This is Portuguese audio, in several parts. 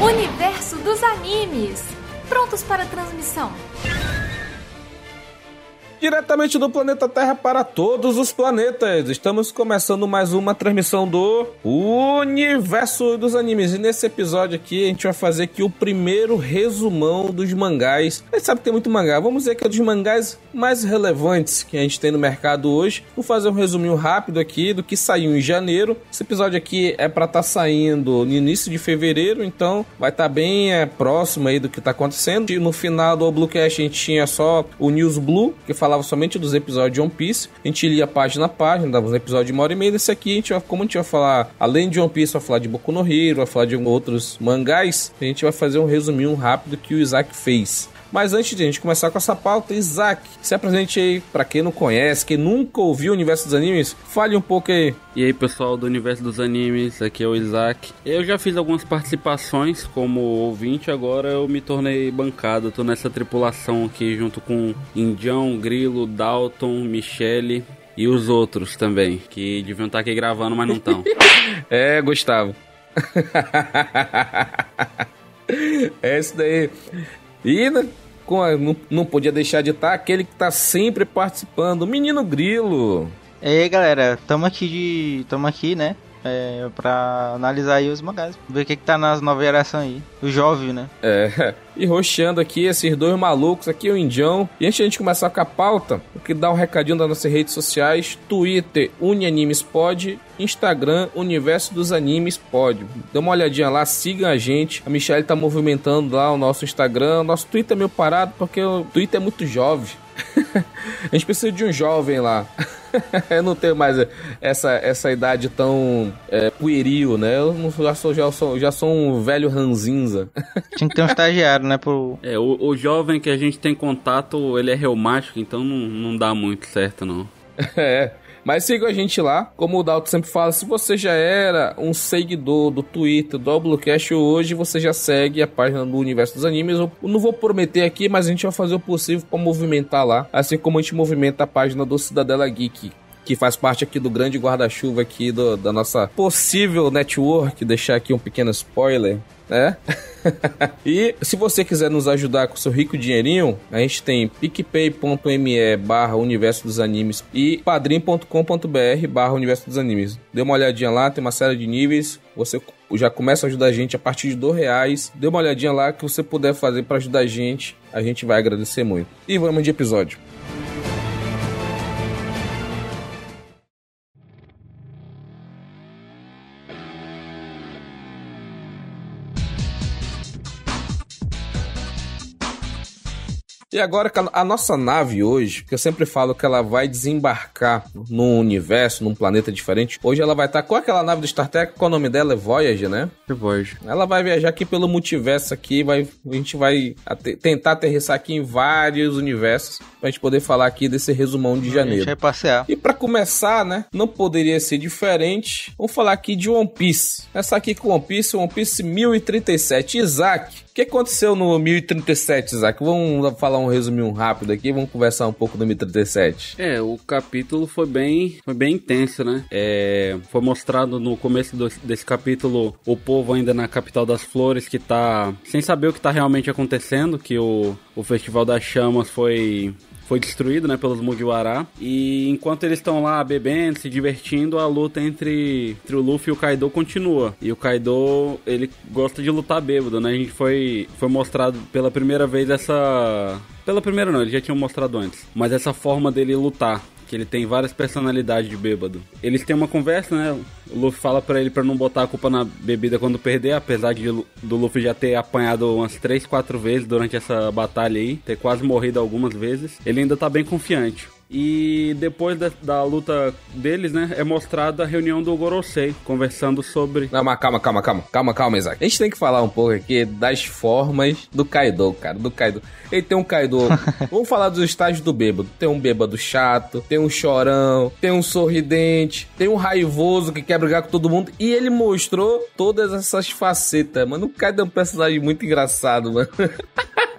Universo dos animes. Prontos para transmissão. Diretamente do planeta Terra para todos os planetas. Estamos começando mais uma transmissão do Universo dos Animes. E nesse episódio aqui a gente vai fazer aqui o primeiro resumão dos mangás. A gente sabe que tem muito mangá. Vamos dizer que é dos mangás mais relevantes que a gente tem no mercado hoje. Vou fazer um resuminho rápido aqui do que saiu em janeiro. Esse episódio aqui é para estar tá saindo no início de fevereiro, então vai estar tá bem é, próximo aí do que está acontecendo. E no final do Bluecast a gente tinha só o News Blue, que fala falava somente dos episódios de One Piece. A gente lia página a página, dava um episódio de uma hora e meia. Desse aqui, a gente como a gente vai falar, além de One Piece, vai falar de Boku no Hero, vai falar de outros mangás, a gente vai fazer um resuminho rápido que o Isaac fez. Mas antes de a gente começar com essa pauta, Isaac, se apresente aí para quem não conhece, quem nunca ouviu o universo dos animes, fale um pouco aí. E aí, pessoal do universo dos animes, aqui é o Isaac. Eu já fiz algumas participações como ouvinte, agora eu me tornei bancado. tô nessa tripulação aqui junto com Indião, Grilo, Dalton, Michele e os outros também, que deviam estar aqui gravando, mas não estão. é, Gustavo. é isso daí. E né, não, não podia deixar de estar aquele que está sempre participando, o Menino Grilo. E aí, galera, tamo aqui de. tamo aqui, né? É, pra analisar aí os mangás. Ver o que, que tá nas novas gerações aí. O jovem, né? É. E roxeando aqui esses dois malucos, aqui o Indião. E antes de a gente começar com a pauta, eu queria dar um recadinho das nossas redes sociais: Twitter, UniAnimesPod, Instagram, Universo dos Animes Pod. Dê uma olhadinha lá, siga a gente. A Michelle tá movimentando lá o nosso Instagram. Nosso Twitter é meio parado porque o Twitter é muito jovem. a gente precisa de um jovem lá. eu não tenho mais essa, essa idade tão é, pueril, né? Eu não, já, sou, já, sou, já sou um velho ranzinza. Tinha que ter um estagiário, né? Pro... É, o, o jovem que a gente tem contato, ele é reumático, então não, não dá muito certo, não. é. Mas siga a gente lá. Como o Dalton sempre fala, se você já era um seguidor do Twitter do Oblocast hoje, você já segue a página do Universo dos Animes. Eu não vou prometer aqui, mas a gente vai fazer o possível para movimentar lá. Assim como a gente movimenta a página do Cidadela Geek que faz parte aqui do grande guarda-chuva aqui do, da nossa possível network, deixar aqui um pequeno spoiler né? e se você quiser nos ajudar com seu rico dinheirinho, a gente tem picpay.me barra universo dos animes e padrim.com.br barra universo dos animes. Dê uma olhadinha lá, tem uma série de níveis. Você já começa a ajudar a gente a partir de dois reais. Dê uma olhadinha lá que você puder fazer para ajudar a gente. A gente vai agradecer muito. E vamos de episódio. E agora a nossa nave hoje, que eu sempre falo que ela vai desembarcar num universo, num planeta diferente, hoje ela vai estar com aquela nave do Star Trek, qual o nome dela é Voyager, né? É Voyager. Ela vai viajar aqui pelo multiverso aqui, vai, a gente vai tentar aterrissar aqui em vários universos pra gente poder falar aqui desse resumão de janeiro. A gente vai passear. E para começar, né, não poderia ser diferente, vamos falar aqui de One Piece. Essa aqui com One Piece, One Piece 1037. Isaac, o que aconteceu no 1037, Isaac? Vamos falar um resuminho rápido aqui, vamos conversar um pouco do 1037. É, o capítulo foi bem, foi bem intenso, né? É, foi mostrado no começo do, desse capítulo o povo ainda na capital das flores que tá sem saber o que tá realmente acontecendo, que o, o Festival das Chamas foi foi destruído, né, pelos Mugiwara. E enquanto eles estão lá bebendo, se divertindo, a luta entre, entre o Luffy e o Kaido continua. E o Kaido, ele gosta de lutar bêbado, né? A gente foi, foi mostrado pela primeira vez essa... Pela primeira não, ele já tinha mostrado antes. Mas essa forma dele lutar que ele tem várias personalidades de bêbado. Eles têm uma conversa, né? O Luffy fala para ele para não botar a culpa na bebida quando perder, apesar de do Luffy já ter apanhado umas 3, 4 vezes durante essa batalha aí, ter quase morrido algumas vezes. Ele ainda tá bem confiante. E depois da, da luta deles, né, é mostrada a reunião do Gorosei, conversando sobre... Não, mas calma, calma, calma, calma, calma, Isaac. A gente tem que falar um pouco aqui das formas do Kaido, cara, do Kaido. Ele tem um Kaido... Vamos falar dos estágios do bêbado. Tem um bêbado chato, tem um chorão, tem um sorridente, tem um raivoso que quer brigar com todo mundo. E ele mostrou todas essas facetas, mano. O Kaido é um personagem muito engraçado, mano.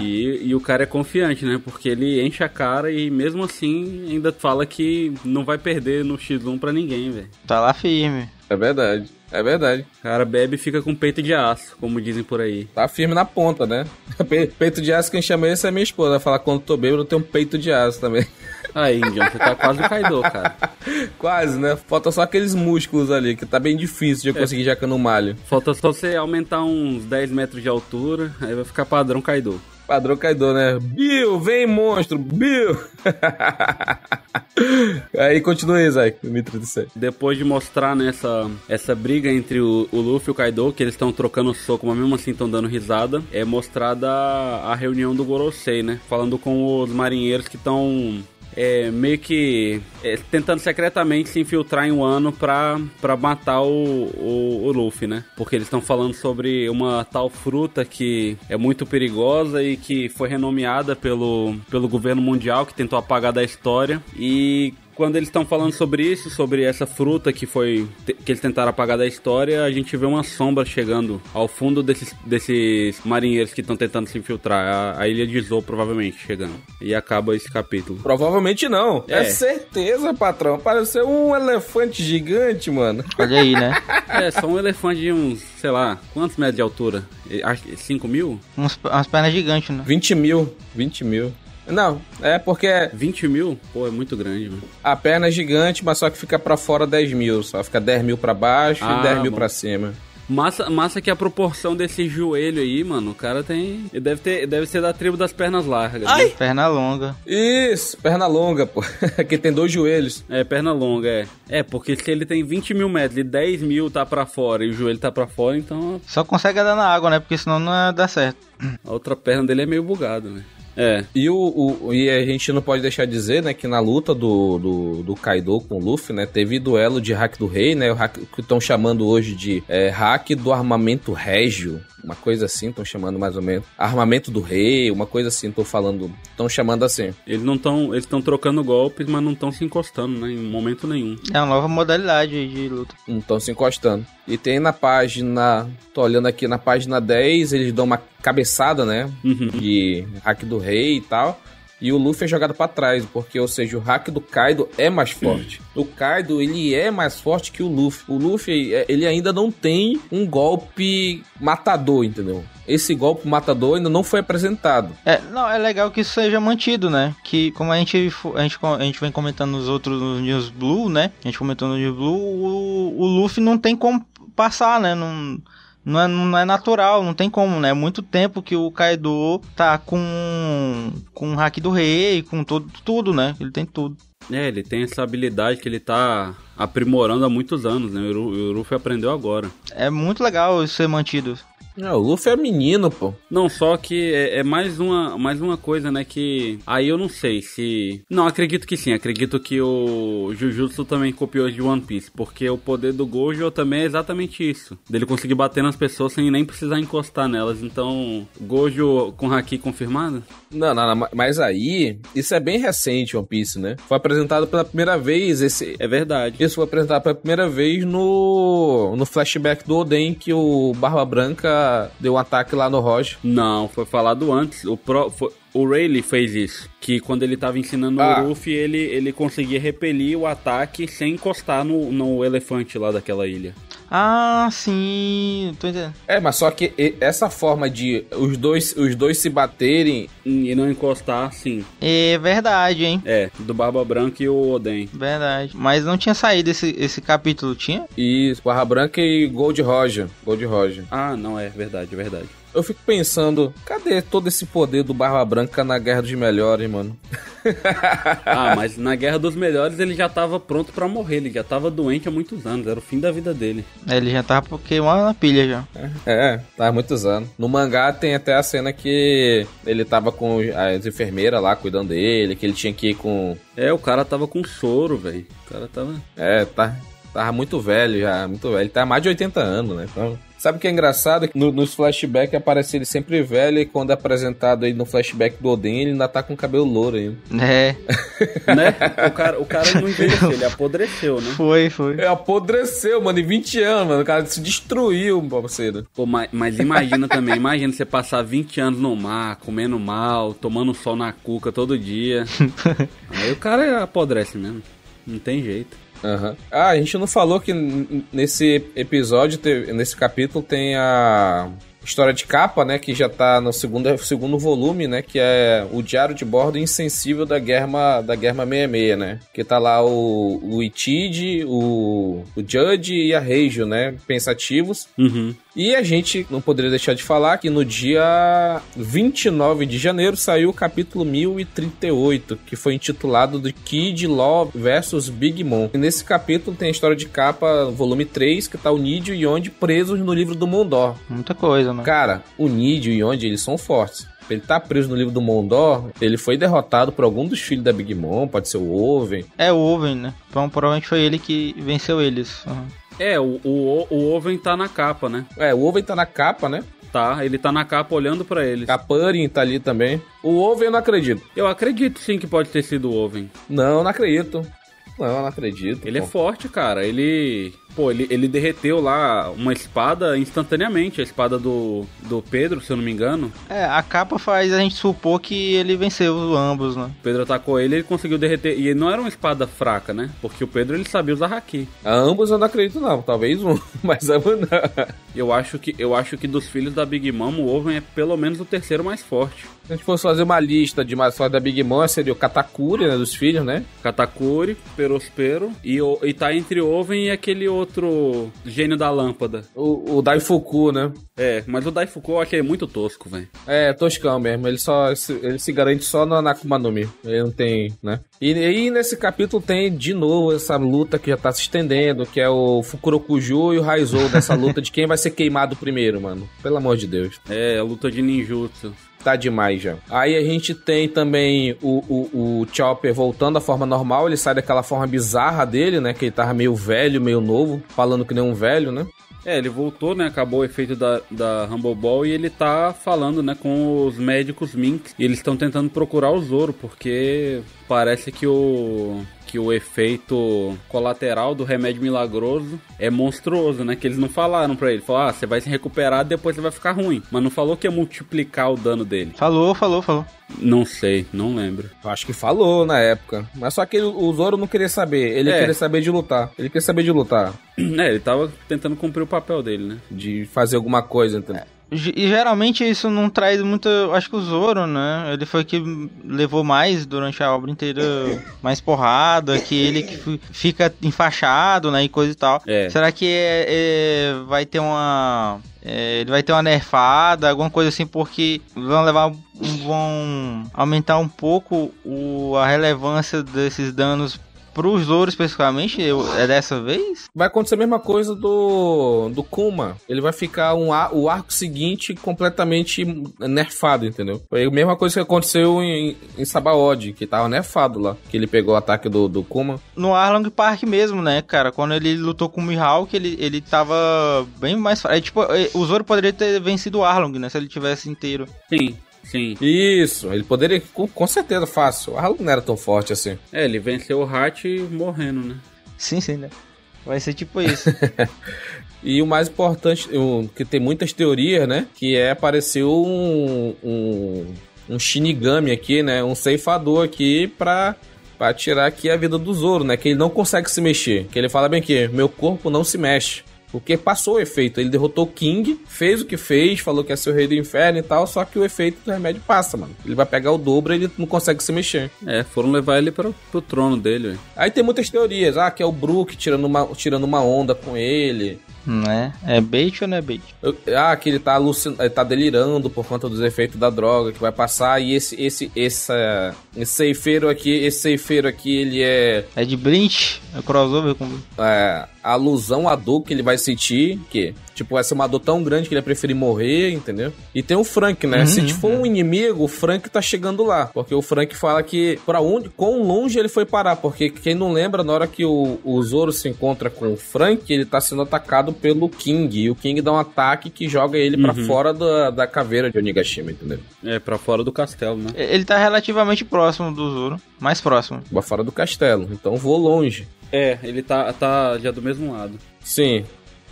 E, e, o cara é confiante, né? Porque ele enche a cara e mesmo assim ainda fala que não vai perder no X1 pra ninguém, velho. Tá lá firme. É verdade. É verdade. O cara bebe e fica com peito de aço, como dizem por aí. Tá firme na ponta, né? Peito de aço, quem chama esse é minha esposa. Vai falar quando tô bêbado, eu tenho um peito de aço também. Aí, Indião, você tá quase o Kaido, cara. quase, né? Falta só aqueles músculos ali, que tá bem difícil de eu é. conseguir já que eu não malho. Falta só você aumentar uns 10 metros de altura, aí vai ficar padrão Kaido. Padrão Kaido, né? Bill, vem monstro, Bill! aí continua, Isaac, 1037. Depois de mostrar nessa né, essa briga entre o, o Luffy e o Kaido, que eles estão trocando soco, mas mesmo assim estão dando risada, é mostrada a, a reunião do Gorosei, né? Falando com os marinheiros que estão é, meio que é, tentando secretamente se infiltrar em um ano pra, pra matar o, o, o Luffy, né? Porque eles estão falando sobre uma tal fruta que é muito perigosa e que foi renomeada pelo, pelo governo mundial que tentou apagar da história e quando eles estão falando sobre isso, sobre essa fruta que foi que eles tentaram apagar da história, a gente vê uma sombra chegando ao fundo desses, desses marinheiros que estão tentando se infiltrar. A, a, ilha de Zou provavelmente chegando. E acaba esse capítulo. Provavelmente não. É, é certeza, patrão. Pareceu um elefante gigante, mano. Olha aí, né? é, só um elefante de uns, sei lá, quantos metros de altura? Acho que 5 mil? Uns, umas pernas gigantes, né? 20 mil. 20 mil. Não, é porque. 20 mil? Pô, é muito grande, mano. A perna é gigante, mas só que fica para fora 10 mil. Só fica 10 mil pra baixo ah, e 10 mil pra cima. Massa, massa que a proporção desse joelho aí, mano, o cara tem. Ele deve, ter, deve ser da tribo das pernas largas. Ai! Né? Perna longa. Isso, perna longa, pô. que tem dois joelhos. É, perna longa, é. É, porque se ele tem 20 mil metros e 10 mil tá pra fora e o joelho tá pra fora, então. Só consegue andar na água, né? Porque senão não dar certo. A outra perna dele é meio bugada, né? É. E, o, o, e a gente não pode deixar de dizer, né, que na luta do, do, do Kaido com o Luffy, né, teve duelo de hack do rei, né, o hack que estão chamando hoje de é, hack do armamento régio, uma coisa assim, estão chamando mais ou menos. Armamento do rei, uma coisa assim, tô falando, estão chamando assim. Eles não estão, eles estão trocando golpes, mas não estão se encostando, né, em momento nenhum. É uma nova modalidade de luta. Não estão se encostando. E tem na página, tô olhando aqui na página 10, eles dão uma cabeçada, né, uhum. de hack do rei e tal e o Luffy é jogado para trás, porque, ou seja, o hack do Kaido é mais forte. O Kaido, ele é mais forte que o Luffy. O Luffy, é, ele ainda não tem um golpe matador, entendeu? Esse golpe matador ainda não foi apresentado. É, não, é legal que isso seja mantido, né? Que como a gente, a gente, a gente vem comentando nos outros nos News Blue, né? A gente comentou no News Blue, o, o Luffy não tem como passar, né? Não não é, não é natural, não tem como, né? É muito tempo que o Kaido tá com com o hack do rei, com todo, tudo, né? Ele tem tudo. É, ele tem essa habilidade que ele tá aprimorando há muitos anos, né? O Luffy aprendeu agora. É muito legal isso ser mantido. É, o Luffy é menino, pô. Não, só que é, é, mais, uma, mais uma coisa, né? Que aí eu não sei se. Não, acredito que sim. Acredito que o Jujutsu também copiou de One Piece. Porque o poder do Gojo também é exatamente isso: dele conseguir bater nas pessoas sem nem precisar encostar nelas. Então, Gojo com Haki confirmado? Não, não, não, mas aí, isso é bem recente, One Piece, né? Foi apresentado pela primeira vez esse. É verdade. Isso foi apresentado pela primeira vez no, no flashback do Oden, que o Barba Branca deu um ataque lá no Roger. Não, foi falado antes. O, pro, foi, o Rayleigh fez isso. Que quando ele tava ensinando ah. o Luffy, ele, ele conseguia repelir o ataque sem encostar no, no elefante lá daquela ilha. Ah, sim, tô entendendo. É, mas só que essa forma de os dois, os dois se baterem e não encostar, sim. É verdade, hein? É, do Barba Branca e o Oden. Verdade. Mas não tinha saído esse, esse capítulo, tinha? Isso, Barba Branca e Gold Roger. Gold Roger. Ah, não, é verdade, é verdade. Eu fico pensando, cadê todo esse poder do Barba Branca na Guerra dos Melhores, mano? ah, mas na Guerra dos Melhores ele já tava pronto para morrer, ele já tava doente há muitos anos, era o fim da vida dele. É, ele já tava queimando na pilha já. É, é, tava há muitos anos. No mangá tem até a cena que ele tava com as enfermeiras lá cuidando dele, que ele tinha que ir com. É, o cara tava com soro, velho. O cara tava. É, tá. Tava muito velho já, muito velho. Ele tá mais de 80 anos, né? Então. Sabe o que é engraçado? No, nos flashbacks aparece ele sempre velho e quando é apresentado aí no flashback do Odin, ele ainda tá com cabelo louro ainda. É. né? O cara, o cara não envelheceu, ele apodreceu, né? Foi, foi. É, apodreceu, mano, em 20 anos, mano. O cara se destruiu, parceiro. Pô, mas, mas imagina também, imagina você passar 20 anos no mar, comendo mal, tomando sol na cuca todo dia. aí o cara apodrece mesmo. Não tem jeito. Uhum. Ah, a gente não falou que nesse episódio, nesse capítulo, tem a história de capa, né, que já tá no segundo, segundo volume, né, que é o diário de bordo insensível da Guerra da Guerra 66, né, que tá lá o, o Itid, o, o Judge e a Reijo, né, pensativos. Uhum. E a gente não poderia deixar de falar que no dia 29 de janeiro saiu o capítulo 1038, que foi intitulado de Kid Love versus Big Mom. E nesse capítulo tem a história de capa, volume 3, que tá o Nidio e Yonde presos no livro do Mondor. Muita coisa, né? Cara, o Nidio e Yonde, eles são fortes ele tá preso no livro do Mondor, ele foi derrotado por algum dos filhos da Big Mom, pode ser o Oven. É o Oven, né? Então provavelmente foi ele que venceu eles. Uhum. É, o, o, o Oven tá na capa, né? É, o Oven tá na capa, né? Tá, ele tá na capa olhando para eles. A Purin tá ali também. O Oven eu não acredito. Eu acredito sim que pode ter sido o Oven. Não, não acredito. Não, eu não acredito. Ele é pô. é forte, cara. Ele Pô, ele, ele derreteu lá uma espada instantaneamente, a espada do, do Pedro, se eu não me engano. É, a capa faz a gente supor que ele venceu ambos, né? O Pedro atacou ele ele conseguiu derreter. E não era uma espada fraca, né? Porque o Pedro ele sabia usar haki. A ambos eu não acredito, não. Talvez um, mas ambos não. Eu acho que, eu acho que dos filhos da Big Mom, o Oven é pelo menos o terceiro mais forte. Se a gente fosse fazer uma lista de mais fortes da Big Mom, seria o Katakuri, né? Dos filhos, né? Katakuri, Perospero. E, e tá entre Oven e aquele outro outro gênio da lâmpada. O, o Daifuku, né? É, mas o Daifuku eu achei muito tosco, velho. É, toscão mesmo. Ele só ele se garante só no Akuma no Mi. Ele não tem, né? E aí nesse capítulo tem de novo essa luta que já tá se estendendo, que é o Fukurokuju e o Raizou dessa luta de quem vai ser queimado primeiro, mano. Pelo amor de Deus. É, a luta de ninjutsu tá demais já. Aí a gente tem também o, o, o Chopper voltando à forma normal, ele sai daquela forma bizarra dele, né? Que ele tava meio velho, meio novo, falando que nem um velho, né? É, ele voltou, né? Acabou o efeito da, da Humble Ball e ele tá falando, né, com os médicos Minks. E eles estão tentando procurar o Zoro, porque parece que o que o efeito colateral do remédio milagroso é monstruoso, né? Que eles não falaram pra ele. Falaram, ah, você vai se recuperar, depois você vai ficar ruim. Mas não falou que ia multiplicar o dano dele. Falou, falou, falou. Não sei, não lembro. Acho que falou na época. Mas só que o Zoro não queria saber. Ele é. queria saber de lutar. Ele queria saber de lutar. É, ele tava tentando cumprir o papel dele, né? De fazer alguma coisa, entendeu? É. E geralmente isso não traz muito. Acho que o Zoro, né? Ele foi que levou mais durante a obra inteira, mais porrada, que ele que fica enfaixado, né? E coisa e tal. É. Será que é, é, vai ter uma. É, ele vai ter uma nerfada, alguma coisa assim, porque vão levar. vão aumentar um pouco o, a relevância desses danos Pro Zoro especificamente, eu, é dessa vez? Vai acontecer a mesma coisa do, do Kuma. Ele vai ficar um, o arco seguinte completamente nerfado, entendeu? Foi a mesma coisa que aconteceu em, em Sabaody, que tava nerfado lá. Que ele pegou o ataque do, do Kuma. No Arlong Park mesmo, né, cara? Quando ele lutou com o Mihawk, ele, ele tava bem mais... É, tipo, é, o Zoro poderia ter vencido o Arlong, né? Se ele tivesse inteiro. Sim. Sim. Isso, ele poderia, com, com certeza, fácil. O Harlow não era tão forte assim. É, ele venceu o Hat morrendo, né? Sim, sim, né? Vai ser tipo isso. e o mais importante, o, que tem muitas teorias, né? Que é aparecer um, um, um Shinigami aqui, né? Um ceifador aqui pra para tirar aqui a vida do Zoro, né? Que ele não consegue se mexer. Que ele fala bem que meu corpo não se mexe. Porque passou o efeito. Ele derrotou o King, fez o que fez, falou que é ser o rei do inferno e tal, só que o efeito do remédio passa, mano. Ele vai pegar o dobro e ele não consegue se mexer. É, foram levar ele pro, pro trono dele, Aí tem muitas teorias. Ah, que é o Brook tirando uma, tirando uma onda com ele. Né? É bait ou não é bait? Eu- Ah, que ele tá, alucin... ele tá delirando por conta dos efeitos da droga que vai passar. E esse, esse, essa, esse ceifeiro aqui, esse ceifeiro aqui, ele é, É de Blink? É crossover com. é a alusão à dor que ele vai sentir. Que, tipo, vai ser uma dor tão grande que ele vai preferir morrer, entendeu? E tem o Frank, né? Uhum, Se for um inimigo, o Frank tá chegando lá. Porque o Frank fala que pra onde, quão longe ele foi parar. Porque quem não lembra, na hora que o, o Zoro se encontra com o Frank, ele tá sendo atacado pelo King. E o King dá um ataque que joga ele pra Uhum. fora da, da caveira de Onigashima, entendeu? É, pra fora do castelo, né? Ele tá relativamente próximo do Zoro. Mais próximo. Pra fora do castelo. Então vou longe. É, ele tá, tá já do mesmo lado. Sim.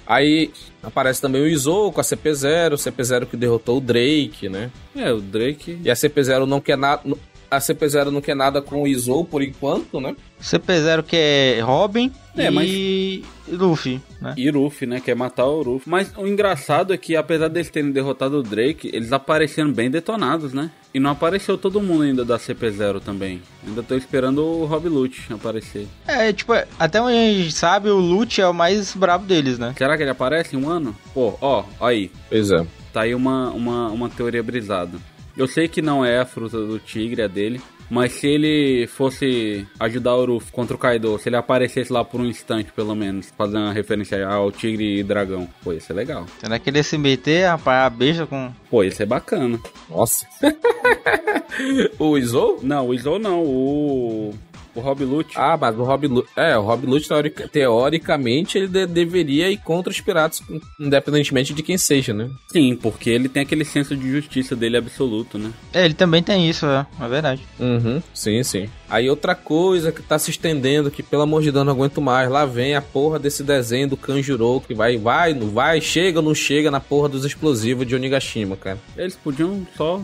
Aí aparece também o Izou com a CP0, o CP0 que derrotou o Drake, né? É, o Drake. E a CP0 não quer nada. A CP0 não quer nada com o Izou por enquanto, né? CP0 que é Robin É, e Luffy, né? E Ruffy, né? Quer matar o Ruffy. Mas o engraçado é que, apesar deles terem derrotado o Drake, eles apareceram bem detonados, né? E não apareceu todo mundo ainda da CP0 também. Ainda tô esperando o Rob Lute aparecer. É, tipo, até onde a gente sabe, o Lute é o mais brabo deles, né? Será que ele aparece em um ano? Pô, ó, aí. Pois é. Tá aí uma, uma, uma teoria brisada. Eu sei que não é a fruta do tigre, é dele. Mas se ele fosse ajudar o Ruff contra o Kaido, se ele aparecesse lá por um instante, pelo menos, fazendo uma referência ao tigre e dragão, pô, ia ser legal. Será que ele ia se meter, rapaz, a beija com. Pô, ia ser bacana. Nossa. o Izou? Não, o Izou não, o. O Rob Lute. Ah, mas o Rob Lute. É, o Rob Lute, teoric- teoricamente, ele de- deveria ir contra os piratas, independentemente de quem seja, né? Sim, porque ele tem aquele senso de justiça dele absoluto, né? É, ele também tem isso, é, é verdade. Uhum, sim, sim. Aí outra coisa que tá se estendendo, que pelo amor de Deus não aguento mais, lá vem a porra desse desenho do Kanjuro, que vai, vai, não vai, chega ou não chega na porra dos explosivos de Onigashima, cara. Eles podiam só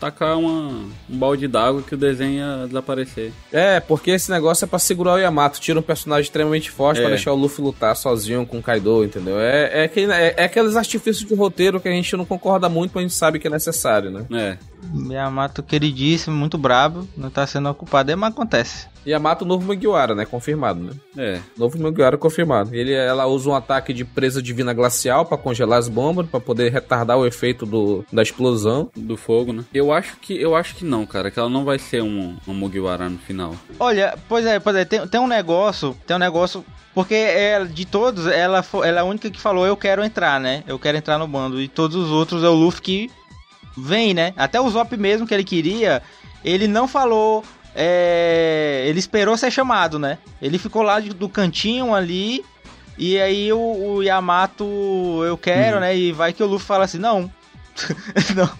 tacar uma, um balde d'água que o desenho ia desaparecer. É, porque esse negócio é pra segurar o Yamato, tira um personagem extremamente forte É. pra deixar o Luffy lutar sozinho com o Kaido, entendeu? É, é, aquele- é, é aqueles artifícios de roteiro que a gente não concorda muito, mas a gente sabe que é necessário, né? É. Yamato queridíssimo, muito brabo, não tá sendo ocupado, é, mas acontece. Yamato novo Mugiwara, né? Confirmado, né? É. Novo Mugiwara confirmado. Ele, ela usa um ataque de presa divina glacial pra congelar as bombas, pra poder retardar o efeito do, da explosão. Do fogo, né? Eu acho que eu acho que não, cara, que ela não vai ser um, um Mugiwara no final. Olha, pois é, pois é, tem, tem um negócio, tem um negócio, porque ela, de todos, ela, ela é a única que falou, eu quero entrar, né? Eu quero entrar no bando. E todos os outros é o Luffy que vem, né? Até o Zop mesmo que ele queria, ele não falou, é, ele esperou ser chamado, né? Ele ficou lá do cantinho ali, e aí o, o Yamato, eu quero, né? E vai que o Luffy fala assim, não. não.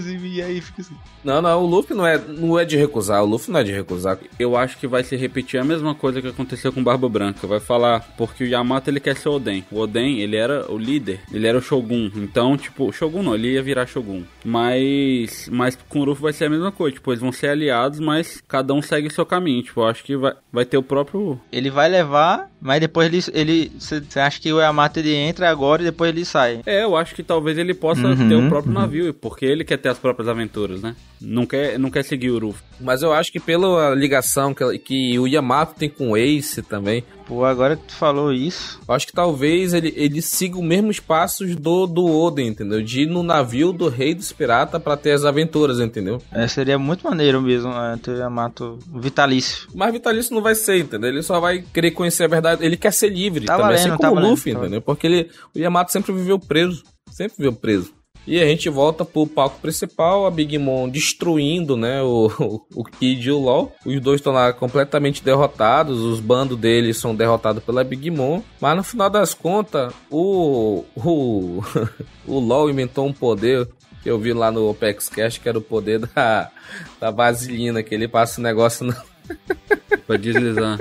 e aí fica assim. Não, não, o Luffy não é, não é de recusar. O Luffy não é de recusar. Eu acho que vai se repetir a mesma coisa que aconteceu com Barba Branca. Vai falar, porque o Yamato ele quer ser o Oden. O Oden, ele era o líder, ele era o Shogun. Então, tipo, o Shogun não, ele ia virar Shogun. Mas, mas com o Luffy vai ser a mesma coisa. Tipo, eles vão ser aliados, mas cada um segue o seu caminho. Tipo, eu acho que vai, vai ter o próprio. Ele vai levar, mas depois ele. ele Você acha que o Yamato ele entra agora e depois ele sai? É, eu acho que talvez ele possa Uhum, ter o próprio navio, porque ele quer ter as próprias aventuras, né? Não quer, não quer seguir o Luffy. Mas eu acho que pela ligação que, que o Yamato tem com o Ace também, Pô, agora que tu falou isso. eu acho que talvez ele, ele siga os mesmos passos do, do Oden, entendeu? De ir no navio do rei dos piratas pra ter as aventuras, entendeu? É, seria muito maneiro mesmo é, ter o Yamato vitalício. Mas Vitalício não vai ser, entendeu? Ele só vai querer conhecer a verdade. Ele quer ser livre Tá também, valendo, assim tá como o valendo, Luffy, tá entendeu? Porque ele, o Yamato sempre viveu preso. Sempre viveu preso. E a gente volta pro palco principal, a Big Mom destruindo, né, o, o, o Kid e o LOL. Os dois estão lá completamente derrotados, os bandos deles são derrotados pela Big Mom. Mas no final das contas, o, o, o LOL inventou um poder que eu vi lá no Opex Cash, que era o poder da, da vaselina, que ele passa o negócio no, Pra deslizar.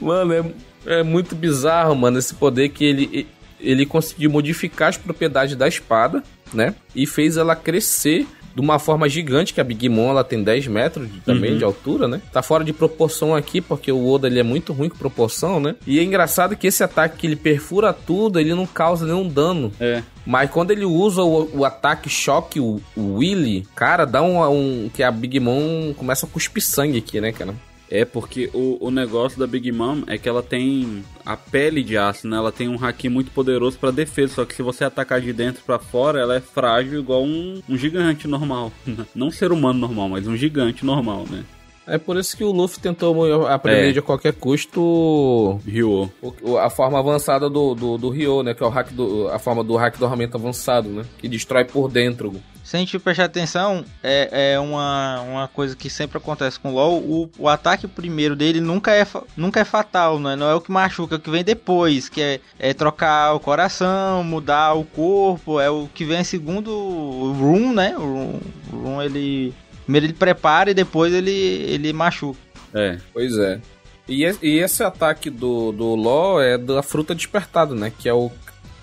Mano, é, é muito bizarro, mano, esse poder que ele, ele conseguiu modificar as propriedades da espada, né? E fez ela crescer de uma forma gigante, que a Big Mom ela tem 10 metros de- também Uhum. de altura, né? Tá fora de proporção aqui, porque o Oda ele é muito ruim com proporção, né? E é engraçado que esse ataque que ele perfura tudo, ele não causa nenhum dano. É. Mas quando ele usa o, o ataque choque, o, o Willy, cara, dá um, um. que a Big Mom começa a cuspir sangue aqui, né, cara? É porque o, o negócio da Big Mom é que ela tem a pele de aço, né? Ela tem um haki muito poderoso para defesa, só que se você atacar de dentro para fora, ela é frágil igual um, um gigante normal. Não um ser humano normal, mas um gigante normal, né? É por isso que o Luffy tentou aprender É. de qualquer custo Ryo. a forma avançada do, do, do Ryo, né? Que é o hack do, a forma do hack do armamento avançado, né? Que destrói por dentro. Se a gente prestar atenção, é, é uma, uma coisa que sempre acontece com o LoL. O, o ataque primeiro dele nunca é, nunca é fatal, né? não é o que machuca, é o que vem depois, que é, é trocar o coração, mudar o corpo, é o que vem em segundo o Room, né? O Room, o ele. Primeiro ele prepara e depois ele, ele machuca. É. Pois é. E esse ataque do, do LoL é da fruta despertada, né? Que é o.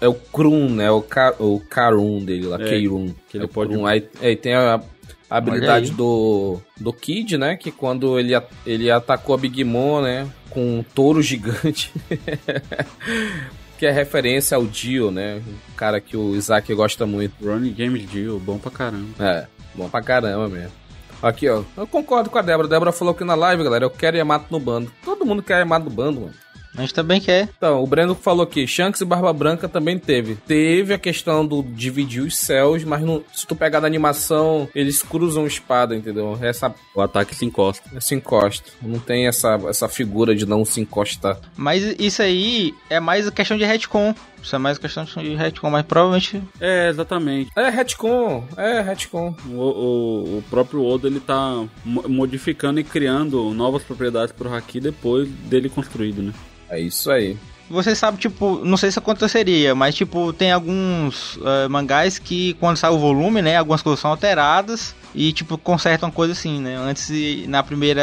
É o Krum, né? O, Ka, o Karun dele lá, É, Keirun. que ele é pode- Krum. Aí, aí tem a, a habilidade do, do Kid, né? Que quando ele, ele atacou a Big Mom, né? Com um touro gigante. que é referência ao Dio, né? O cara que o Isaac gosta muito. Ronnie James Dio, bom pra caramba. É, bom pra caramba mesmo. Aqui, ó. Eu concordo com a Débora. A Débora falou aqui na live, galera. Eu quero Yamato no bando. Todo mundo quer Yamato no bando, mano. A gente também quer. Então, o Breno falou aqui, Shanks e Barba Branca também teve. Teve a questão do dividir os céus, mas não, se tu pegar na animação, eles cruzam espada, entendeu? Essa O ataque se encosta. se encosta. Não tem essa, essa figura de não se encostar. Mas isso aí é mais questão de retcon. Isso é mais questão de retcon, mas provavelmente. É, exatamente. É retcon, é retcon. O, o, o próprio Oda ele tá mo- modificando e criando novas propriedades pro Haki depois dele construído, né? É isso aí. Você sabe, tipo, não sei se aconteceria, mas tipo, tem alguns eh, mangás que quando sai o volume, né, algumas coisas são alteradas e tipo consertam coisa assim, né? Antes na primeira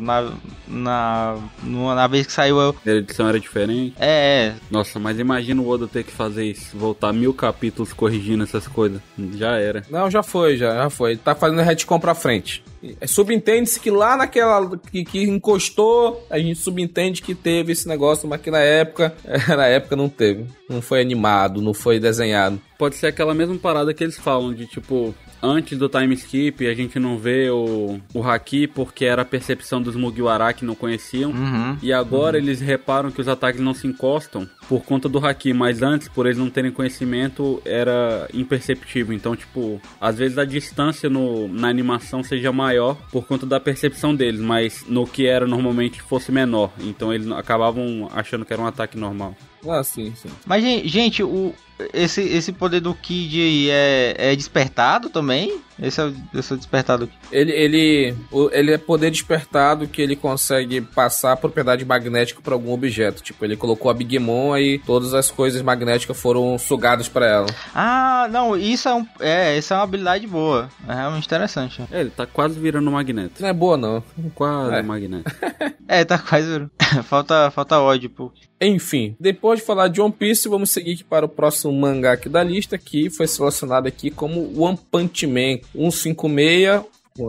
na na numa- na vez que saiu eu- A edição era diferente. é, é, Nossa, mas imagina o Oda ter que fazer isso, voltar mil capítulos corrigindo essas coisas. Já era. Não, já foi, já, já foi. Tá fazendo retcon pra frente. É, Subentende-se que lá naquela que, que encostou, a gente subentende que teve esse negócio, mas que na época, na época não teve. Não foi animado, não foi desenhado. Pode ser aquela mesma parada que eles falam de tipo, antes do time skip a gente não vê o, o Haki porque era a percepção dos Mugiwara que não conheciam. uhum. E agora eles reparam que os ataques não se encostam por conta do Haki, mas antes, por eles não terem conhecimento, era imperceptível. Então, tipo, às vezes a distância no, na animação seja maior por conta da percepção deles, mas no que era normalmente fosse menor. Então eles acabavam achando que era um ataque normal. Ah, sim, sim. Mas gen- gente, o esse, esse poder do Kid aí é, é despertado também? Esse é, o- esse é o despertado. Ele, ele, ele é poder despertado que ele consegue passar a propriedade magnética pra algum objeto. Tipo, ele colocou a Big Mom aí todas as coisas magnéticas foram sugadas pra ela. Ah, não, isso é um é, essa é uma habilidade boa. É realmente interessante. É, ele tá quase virando um magneto. Não é boa, não. Quase É. um magneto. É, tá quase. falta, falta ódio, pô. Enfim, depois de falar de One Piece, vamos seguir aqui para o próximo mangá aqui da lista, que foi selecionado aqui como One Punch Man 156,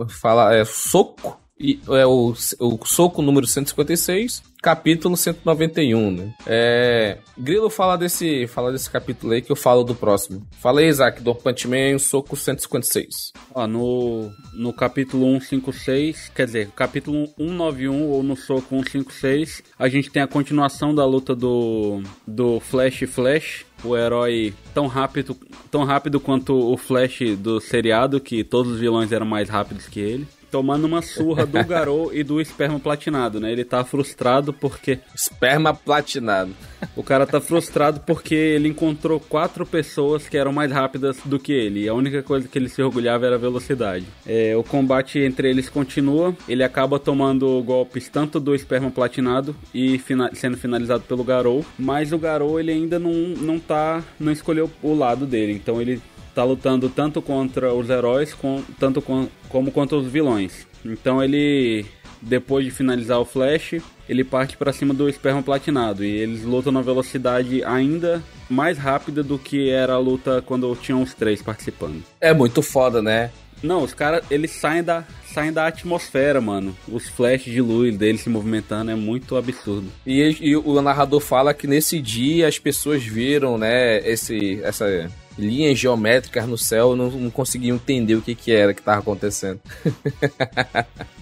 fala, é Soco, e é o, o Soco número 156, capítulo 191, né? É, Grilo fala desse, fala desse capítulo aí que eu falo do próximo. Fala aí, Isaac, do Punch Man, Soco 156. Ó, no, no capítulo 156, quer dizer, capítulo 191 ou no soco 156, a gente tem a continuação da luta do, do Flash Flash, o herói tão rápido, tão rápido quanto o Flash do seriado, que todos os vilões eram mais rápidos que ele. Tomando uma surra do Garou e do Esperma Platinado, né? Ele tá frustrado porque Esperma platinado. o cara tá frustrado porque ele encontrou quatro pessoas que eram mais rápidas do que ele. E a única coisa que ele se orgulhava era a velocidade. É, o combate entre eles continua. Ele acaba tomando golpes tanto do esperma platinado e fina- sendo finalizado pelo Garou. Mas o Garou ele ainda não, não tá. não escolheu o lado dele. Então ele tá lutando tanto contra os heróis com, tanto com- como contra os vilões. Então ele depois de finalizar o Flash, ele parte para cima do Esperma Platinado e eles lutam na velocidade ainda mais rápida do que era a luta quando tinham os três participando. É muito foda, né? Não, os caras, eles saem da, saem da atmosfera, mano. Os flashes de luz deles se movimentando é muito absurdo. E, e o narrador fala que nesse dia as pessoas viram, né, esse, essa linhas geométricas no céu e não, não conseguiam entender o que, que era que estava acontecendo.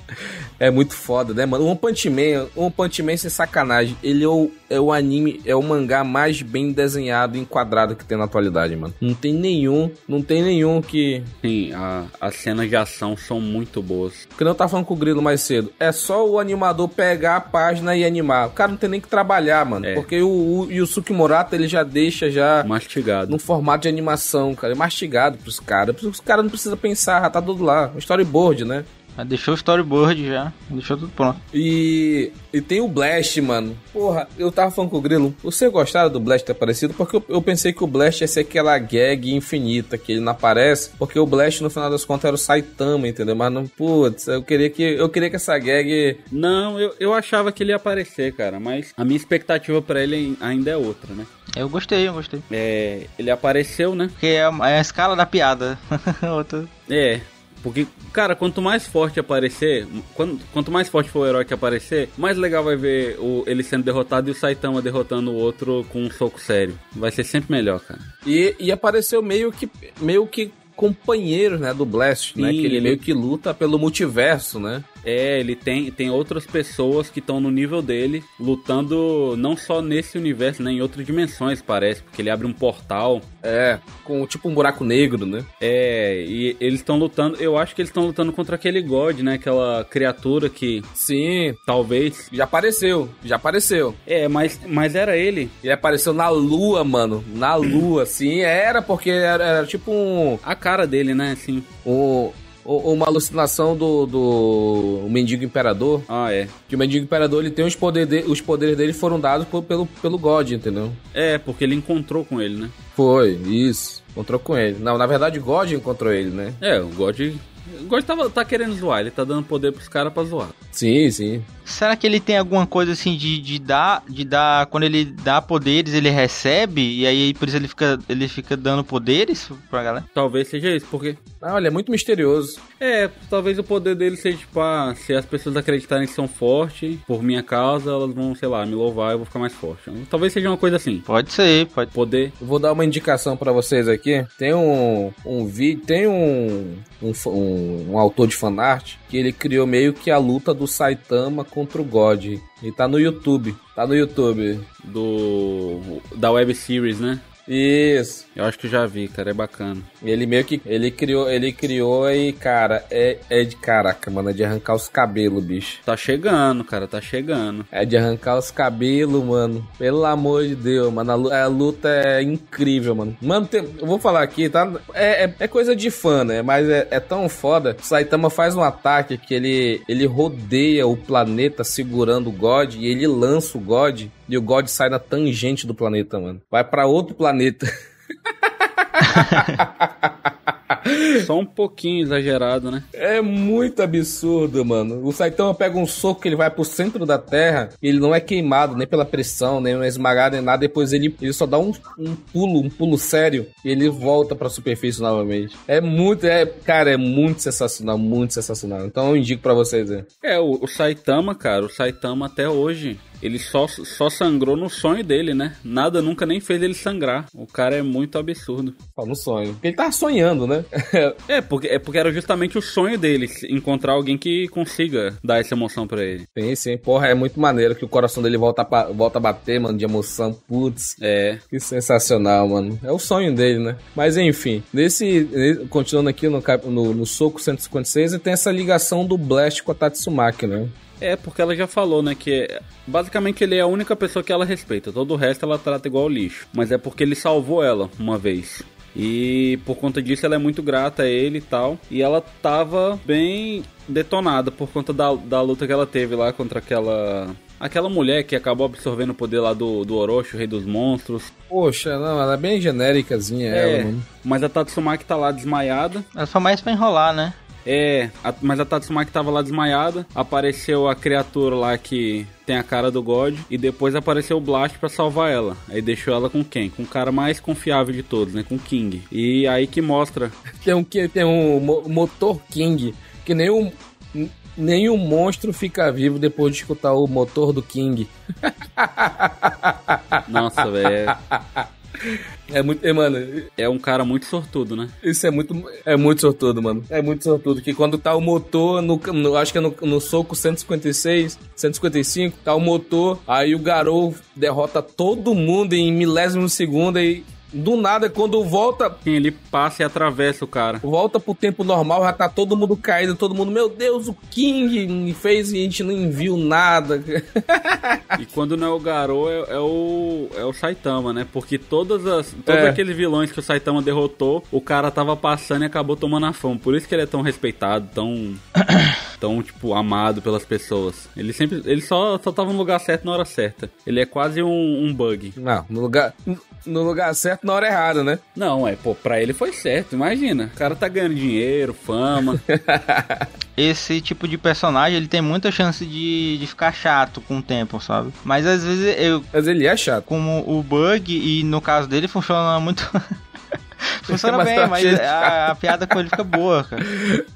É muito foda, né, mano? One Punch Man, One Punch Man sem sacanagem, ele é o, é o anime, é o mangá mais bem desenhado e enquadrado que tem na atualidade, mano. Não tem nenhum, não tem nenhum que... Sim, a, as cenas de ação são muito boas. Que não tá falando com o Grilo mais cedo. É só o animador pegar a página e animar. O cara não tem nem que trabalhar, mano. É. Porque o, o Yusuke Murata, ele já deixa já... Mastigado. num formato de animação, cara. É mastigado pros caras. Os caras não precisam pensar, já tá tudo lá. Um storyboard, né? Mas deixou o storyboard já. Deixou tudo pronto. E, e tem o Blast, mano. Porra, eu tava falando com o Grilo. Você gostaram do Blast ter aparecido? Porque eu, eu pensei que o Blast ia ser aquela gag infinita, que ele não aparece. Porque o Blast, no final das contas, era o Saitama, entendeu? Mas não, putz, eu queria que, eu queria que essa gag. Não, eu, eu achava que ele ia aparecer, cara, mas a minha expectativa pra ele ainda é outra, né? Eu gostei, eu gostei. É, ele apareceu, né? Porque é a, é a escala da piada. Outra. É, porque, cara, quanto mais forte aparecer, quanto, quanto mais forte for o herói que aparecer, mais legal vai ver o, ele sendo derrotado e o Saitama derrotando o outro com um soco sério. Vai ser sempre melhor, cara. E, e apareceu meio que. meio que companheiros, né, do Blast, né? Sim, Que ele, ele- meio que luta pelo multiverso, né? É, ele tem, tem outras pessoas que estão no nível dele, lutando não só nesse universo, né, em outras dimensões, parece, porque ele abre um portal. É, com tipo um buraco negro, né? É, e eles estão lutando, eu acho que eles estão lutando contra aquele God, né, aquela criatura que Sim, talvez... já apareceu, já apareceu. É, mas, mas era ele. Ele apareceu na lua, mano. Na lua, sim. Era porque era, era tipo um, A cara dele, né, assim. um- um- uma alucinação do, do mendigo imperador. Ah, é. Que o mendigo imperador ele tem os poderes de- os poderes dele foram dados por- pelo, pelo God, entendeu? É, porque ele encontrou com ele, né? Foi, isso. Encontrou com ele. Não, na verdade o God encontrou ele, né? É, o God. O God tava, tá querendo zoar, ele tá dando poder pros caras pra zoar. Sim, sim. Será que ele tem alguma coisa assim de, de dar, de dar, quando ele dá poderes, ele recebe e aí por isso ele fica, ele fica dando poderes pra galera? Talvez seja isso, porque. Ah, olha, é muito misterioso. É, talvez o poder dele seja, tipo, ah, se as pessoas acreditarem que são fortes, por minha causa, elas vão, sei lá, me louvar e eu vou ficar mais forte. Talvez seja uma coisa assim. Pode ser, pode. Poder. Eu vou dar uma indicação pra vocês aqui. Tem um, um vídeo, tem um, um, um, um autor de fanart que ele criou meio que a luta do Saitama contra o God. E tá no YouTube. Tá no YouTube. Do. Da web series, né? Isso. Eu acho que já vi, cara, é bacana. Ele meio que. Ele criou, ele criou e, cara, é, é de caraca, mano. É de arrancar os cabelos, bicho. Tá chegando, cara, tá chegando. É de arrancar os cabelos, mano. Pelo amor de Deus, mano. A luta é incrível, mano. Mano, tem- eu vou falar aqui, tá? É, é, é coisa de fã, né? Mas é, é tão foda. O Saitama faz um ataque que ele, ele rodeia o planeta segurando o God e ele lança o God. E o God sai na tangente do planeta, mano. Vai pra outro planeta. Só um pouquinho exagerado, né? É muito absurdo, mano. O Saitama pega um soco que ele vai pro centro da Terra, ele não é queimado nem pela pressão, nem é esmagado, nem nada. Depois ele, ele só dá um, um pulo, um pulo sério, e ele volta pra superfície novamente. É muito, é, cara, é muito sensacional, muito sensacional. Então eu indico pra vocês aí. É, o, o Saitama, cara, o Saitama até hoje, ele só, só sangrou no sonho dele, né? Nada nunca nem fez ele sangrar. O cara é muito absurdo. Ó, no sonho. Porque ele tava sonhando, né? É, porque, é porque era justamente o sonho dele, encontrar alguém que consiga dar essa emoção pra ele. sim, sim. Porra, é muito maneiro que o coração dele volta a, volta a bater, mano, de emoção. Putz. É, Que sensacional, mano. É o sonho dele, né? Mas enfim, nesse. ne- Continuando aqui no, no, no Soco 156, tem essa ligação do Blast com a Tatsumaki, né? É porque ela já falou, né, que basicamente ele é a única pessoa que ela respeita. Todo o resto ela trata igual lixo. Mas é porque ele salvou ela uma vez. E por conta disso ela é muito grata a ele e tal. E ela tava bem detonada por conta da, da luta que ela teve lá contra aquela. Aquela mulher que acabou absorvendo o poder lá do, do Orochi, o rei dos monstros. Poxa, não, ela é bem genéricazinha, É, ela, mano. mas a Tatsumaki tá lá desmaiada. Ela foi mais pra enrolar, né? É, a- mas a Tatsumaki tava lá desmaiada. Apareceu a criatura lá que tem a cara do God. E depois apareceu o Blast pra salvar ela. Aí deixou ela com quem? Com o cara mais confiável de todos, né? Com o King. E aí que mostra. Tem um, que- tem um mo- motor King, que nenhum. Nenhum monstro fica vivo depois de escutar o motor do King. Nossa, velho. É muito. É, mano, É um cara muito sortudo, né? isso é muito. É muito sortudo, mano. É muito sortudo. Que quando tá o motor no. no- acho que é no, no soco 156, 155, tá o motor, aí o Garou derrota todo mundo em milésimo segundo e. Do nada, quando volta, Quem ele passa e atravessa o cara. volta pro tempo normal, já tá todo mundo caído, todo mundo, meu Deus, o King fez e a gente não viu nada. E quando não é o Garou, é, é o é o Saitama, né? Porque todas as todos É. aqueles vilões que o Saitama derrotou, o cara tava passando e acabou tomando a fama. Por isso que ele é tão respeitado, tão tão tipo amado pelas pessoas. Ele sempre ele só só tava no lugar certo na hora certa. Ele é quase um, um bug. Não, no lugar, no lugar certo na hora errada, né? Não, é, pô, pra ele foi certo, imagina. O cara tá ganhando dinheiro, fama. Esse tipo de personagem, ele tem muita chance de, de ficar chato com o tempo, sabe? Mas às vezes eu, Mas ele é chato. como o bug, e no caso dele funciona muito. funciona Mas bem, mas a, a piada com ele fica boa, cara.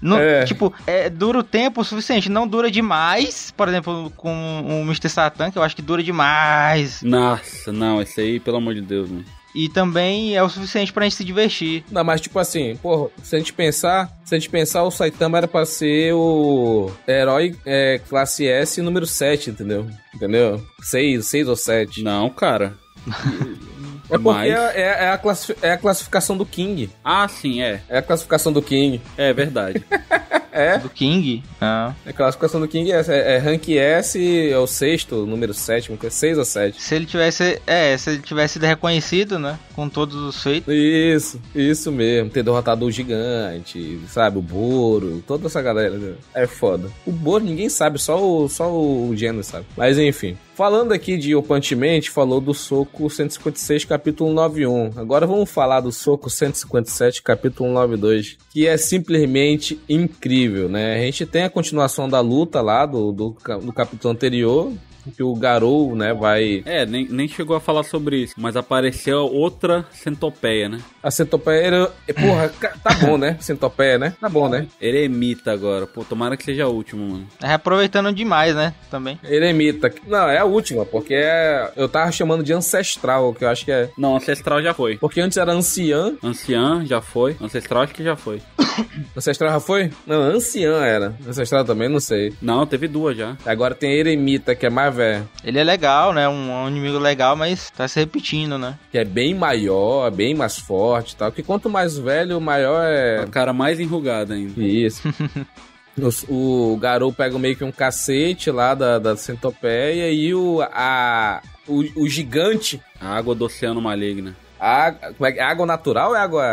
Não, É. Tipo, é, dura o tempo suficiente, não dura demais. Por exemplo, com o Mr. Satan, que eu acho que dura demais. Nossa, não, esse aí, pelo amor de Deus, mano. E também é o suficiente pra gente se divertir. Não, mas tipo assim, porra, se a gente pensar, se a gente pensar, o Saitama era pra ser o herói é, classe S número 7, entendeu? Entendeu? 6, 6 ou 7. Não, cara. É porque Mas- é, é- é a classi- é a classificação do King. Ah, sim, é. É a classificação do King. É verdade. É? Do King. Ah. A classificação do King é essa. É, é rank S, é o sexto, número sétimo, que é 6 ou 7. Se ele tivesse. É, se ele tivesse sido reconhecido, né? Com todos os feitos. Isso, isso mesmo. Ter derrotado o gigante, sabe? O Boro, toda essa galera. né? É foda. O Boro ninguém sabe, só o, só o Geno sabe. Mas enfim. Falando aqui de O Punch Man, falou do Soco 156, capítulo 91. Agora vamos falar do Soco 157, capítulo 92, que é simplesmente incrível, né? A gente tem a continuação da luta lá do, do, do capítulo anterior, que o Garou, né, vai... É, nem, nem chegou a falar sobre isso, mas apareceu outra centopeia, né? A centopeia era... Porra, tá bom, né? Centopeia, né? Tá bom, né? Eremita agora. Pô, tomara que seja a última, mano. É, aproveitando demais, né? Também. Eremita. Não, é a última, porque é... eu tava chamando de ancestral, que eu acho que é... Não, Ancestral já foi. Porque antes era anciã. Anciã já foi. Ancestral acho que já foi. Ancestral já foi? Não, anciã era. Ancestral também, não sei. Não, teve duas já. Agora tem Eremita, que é mais velho. Ele é legal, né? Um, um inimigo legal, mas tá se repetindo, né? Que é bem maior, bem mais forte e tal. Que quanto mais velho, maior é... O cara mais enrugado ainda. Isso. O, o Garou pega meio que um cacete lá da, da centopeia e o, a, o, o gigante. A água do oceano maligna. A, como é, que- água natural ou é água.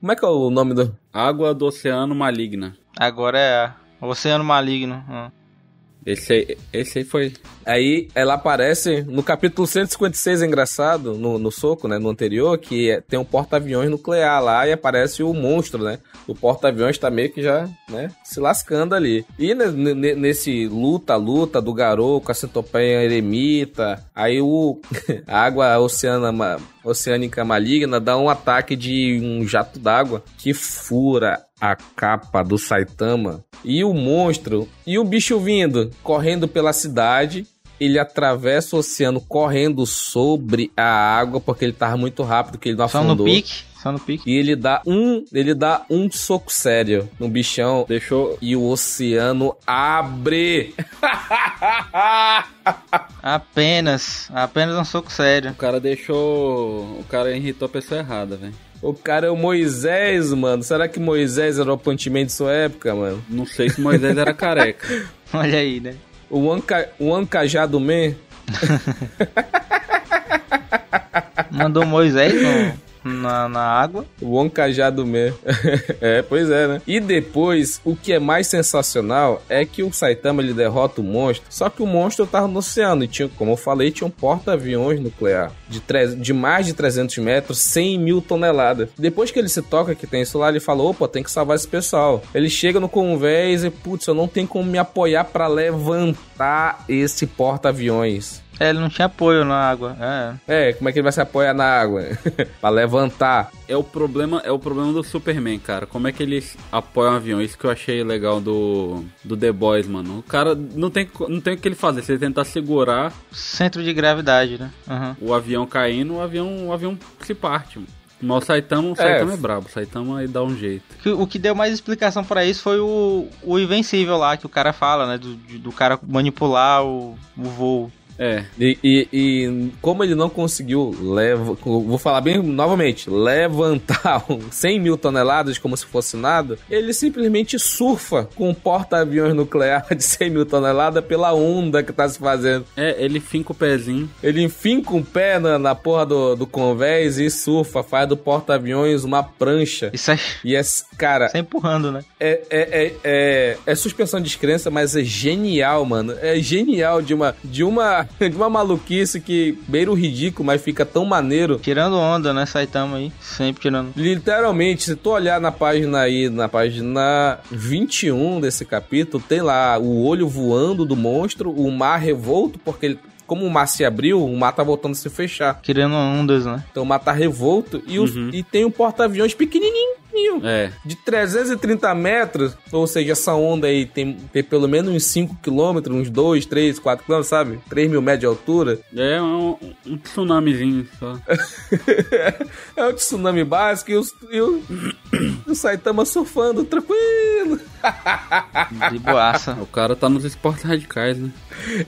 Como é que é o nome do. Água do oceano maligna. Agora é Oceano Maligno. Ah. Esse aí, esse aí foi. Aí ela aparece no capítulo 156, é engraçado, no, no soco, né? No anterior, que é- tem um porta-aviões nuclear lá e aparece o monstro, né? O porta-aviões tá meio que já, né? Se lascando ali. E ne- ne- nesse luta-luta do Garou com a centopeia eremita, aí o a água oceana, ma- oceânica maligna dá um ataque de um jato d'água que fura a capa do Saitama e o monstro e o bicho vindo correndo pela cidade. Ele atravessa o oceano correndo sobre a água porque ele tava muito rápido que ele não Só no afundou. pique. Só no pique. E ele dá um, ele dá um soco sério no bichão Deixou. e o oceano abre. Apenas. Apenas um soco sério. O cara deixou. O cara irritou a pessoa errada, velho. O cara é o Moisés, mano. Será que Moisés era o Punchman de sua época, mano? Não sei se Moisés era careca. Olha aí, né? O Anca, o Ancajado Man Mandou Moisés no- na, na água. O Oncajado Man. é, pois é, né? E depois, o que é mais sensacional é que o Saitama ele derrota o monstro, só que o monstro tava no oceano e tinha, como eu falei, tinha um porta-aviões nuclear de, de mais de 300 metros, 100 mil toneladas. Depois que ele se toca que tem isso lá, ele fala: opa, tem que salvar esse pessoal. Ele chega no convés e, putz, eu não tenho como me apoiar pra levantar esse porta-aviões. É, ele não tinha apoio na água. É. É, como é que ele vai se apoiar na água? pra levantar. É o problema, é o problema do Superman, cara. Como é que eles apoiam o avião? Isso que eu achei legal do, do The Boys, mano. O cara não tem, não tem o que ele fazer. Se ele tentar segurar Centro de gravidade, né? Aham. o avião caindo, o avião, o avião se parte, mano. Mas o Saitama, o Saitama é, brabo. O Saitama aí dá um jeito. Que- O que deu mais explicação pra isso foi o, o Invencível lá, que o cara fala, né? Do, do cara manipular o, o voo. É, E, e- e como ele não conseguiu, leva, vou falar bem novamente, levantar um 100 mil toneladas como se fosse nada, ele simplesmente surfa com um porta-aviões nuclear de 100 mil toneladas pela onda que tá se fazendo. é, ele finca o pezinho. Ele enfinca um pé na, na porra do, do convés e surfa, faz do porta-aviões uma prancha. Isso aí, E é, cara, sai empurrando, né? é, é, é, é, é suspensão de descrença, mas é genial, mano. É genial de uma, de uma, de uma maluquice que beira o ridículo, mas fica tão maneiro. Tirando onda, né? Saitama aí. Sempre tirando. Literalmente, se tu olhar na página aí, na página 21 desse capítulo, tem lá o olho voando do monstro, o mar revolto, porque ele, como o mar se abriu, o mar tá voltando a se fechar. Tirando ondas, né? Então o mar tá revolto e, os- Uhum. e tem um porta-aviões pequenininho. É, De 330 metros, ou seja, essa onda aí tem, tem pelo menos uns 5 quilômetros, uns 2, 3, 4 quilômetros, sabe? 3 mil metros de altura. é um, um tsunamizinho só. é o tsunami básico e, os, e o, o Saitama surfando, tranquilo. De boaça. O cara tá nos esportes radicais, né?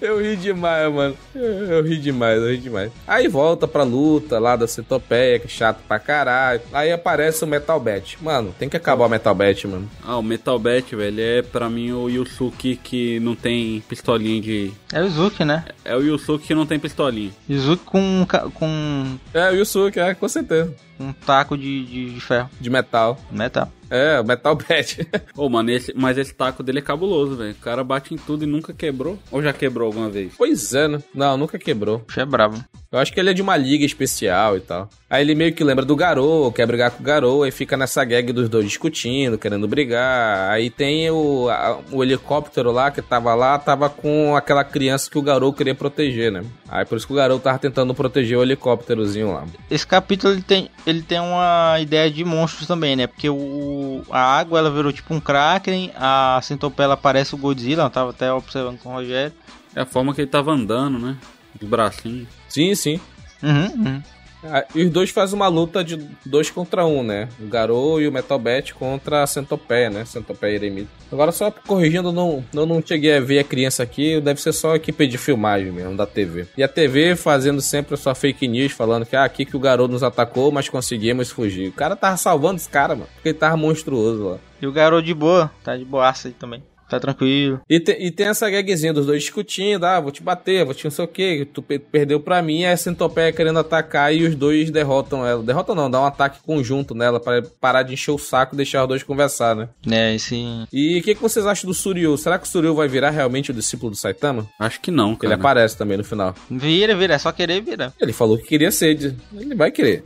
Eu ri demais, mano. Eu, eu ri demais, eu ri demais. Aí volta pra luta lá da Centopeia, que é chato pra caralho. Aí aparece o Metal Bat. Mano, tem que acabar o Metal Bat, mano. Ah, o Metal Bat, velho, é pra mim o Yusuke que não tem pistolinha de. É o Izuki, né? É o Yusuke que não tem pistolinha. Izuki com, com É, o Yusuke, é, com certeza. Um taco de, de, de ferro. De metal. Metal. É, o Metal Bat. Ô, mano, esse, mas esse taco dele é cabuloso, velho. O cara bate em tudo e nunca quebrou. Ou já quebrou alguma vez? pois é, né? Não, nunca quebrou. Puxa, é brabo. Eu acho que ele é de uma liga especial e tal. Aí ele meio que lembra do Garou, quer brigar com o Garou, aí fica nessa gag dos dois discutindo, querendo brigar. Aí tem o, a- o helicóptero lá que tava lá, tava com aquela criança que o Garou queria proteger, né? Aí por isso que o Garou tava tentando proteger o helicópterozinho lá. Esse capítulo ele tem, ele tem uma ideia de monstros também, né? Porque o, a água ela virou tipo um Kraken, a centopeia ela parece o Godzilla, eu tava até observando com o Rogério. É a forma que ele tava andando, né? Os bracinhos. Sim, sim. Uhum, uhum. Ah, E os dois fazem uma luta de dois contra um, né? O Garou e o Metal Bat contra a Centopeia, né? Centopeia Eremita. Agora, só corrigindo, não, eu não cheguei a ver a criança aqui, deve ser só a equipe de filmagem mesmo, da TV. E a TV fazendo sempre a sua fake news, falando que ah, aqui que o Garou nos atacou, mas conseguimos fugir. O cara tava salvando esse cara, mano, porque ele tava monstruoso lá. E o garoto de boa, tá de boaça aí também. Tá tranquilo. E, te- e tem essa gagzinha dos dois discutindo, ah, vou te bater, vou te não sei o que, tu pe- perdeu pra mim, aí a Centopeia querendo atacar e os dois derrotam ela. Derrotam não, dá um ataque conjunto nela pra parar de encher o saco e deixar os dois conversar, né? É, esse. E o que, que vocês acham do Suryu? Será que o Suryu vai virar realmente o discípulo do Saitama? Acho que não, Ele cara. aparece também no final. Vira, vira, é só querer vira. Ele falou que queria ser, ele vai querer.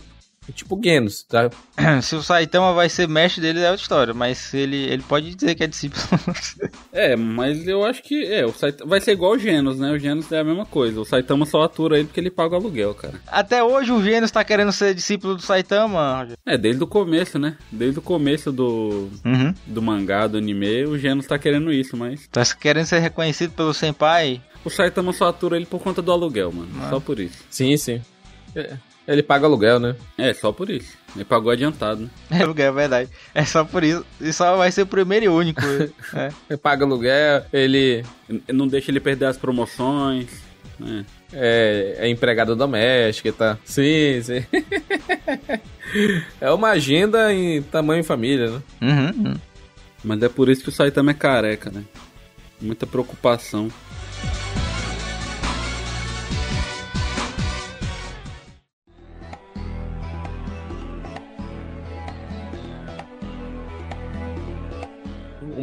É tipo Genos, tá? Se o Saitama vai ser mestre dele é outra história, mas ele, ele pode dizer que é discípulo. É, mas eu acho que é, o Saitama vai ser igual o Genos, né? O Genos é a mesma coisa. O Saitama só atura ele porque ele paga o aluguel, cara. Até hoje o Gênesis tá querendo ser discípulo do Saitama. Rogério. É, desde o começo, né? Desde o começo do, Uhum. do mangá, do anime, o Genos tá querendo isso, mas Tá querendo ser reconhecido pelo Senpai. o Saitama só atura ele por conta do aluguel, mano. Só por isso. Sim, sim. É, Ele paga aluguel, né? É, só por isso. Ele pagou adiantado, né? É, é verdade. É só por isso. E só vai ser o primeiro e único. é. Ele paga aluguel, ele Ele Não deixa ele perder as promoções, né? é, é empregado doméstico e tá. Sim, sim. é uma agenda em tamanho família, né? Uhum, uhum. Mas é por isso que o Saitama é careca, né? Muita preocupação.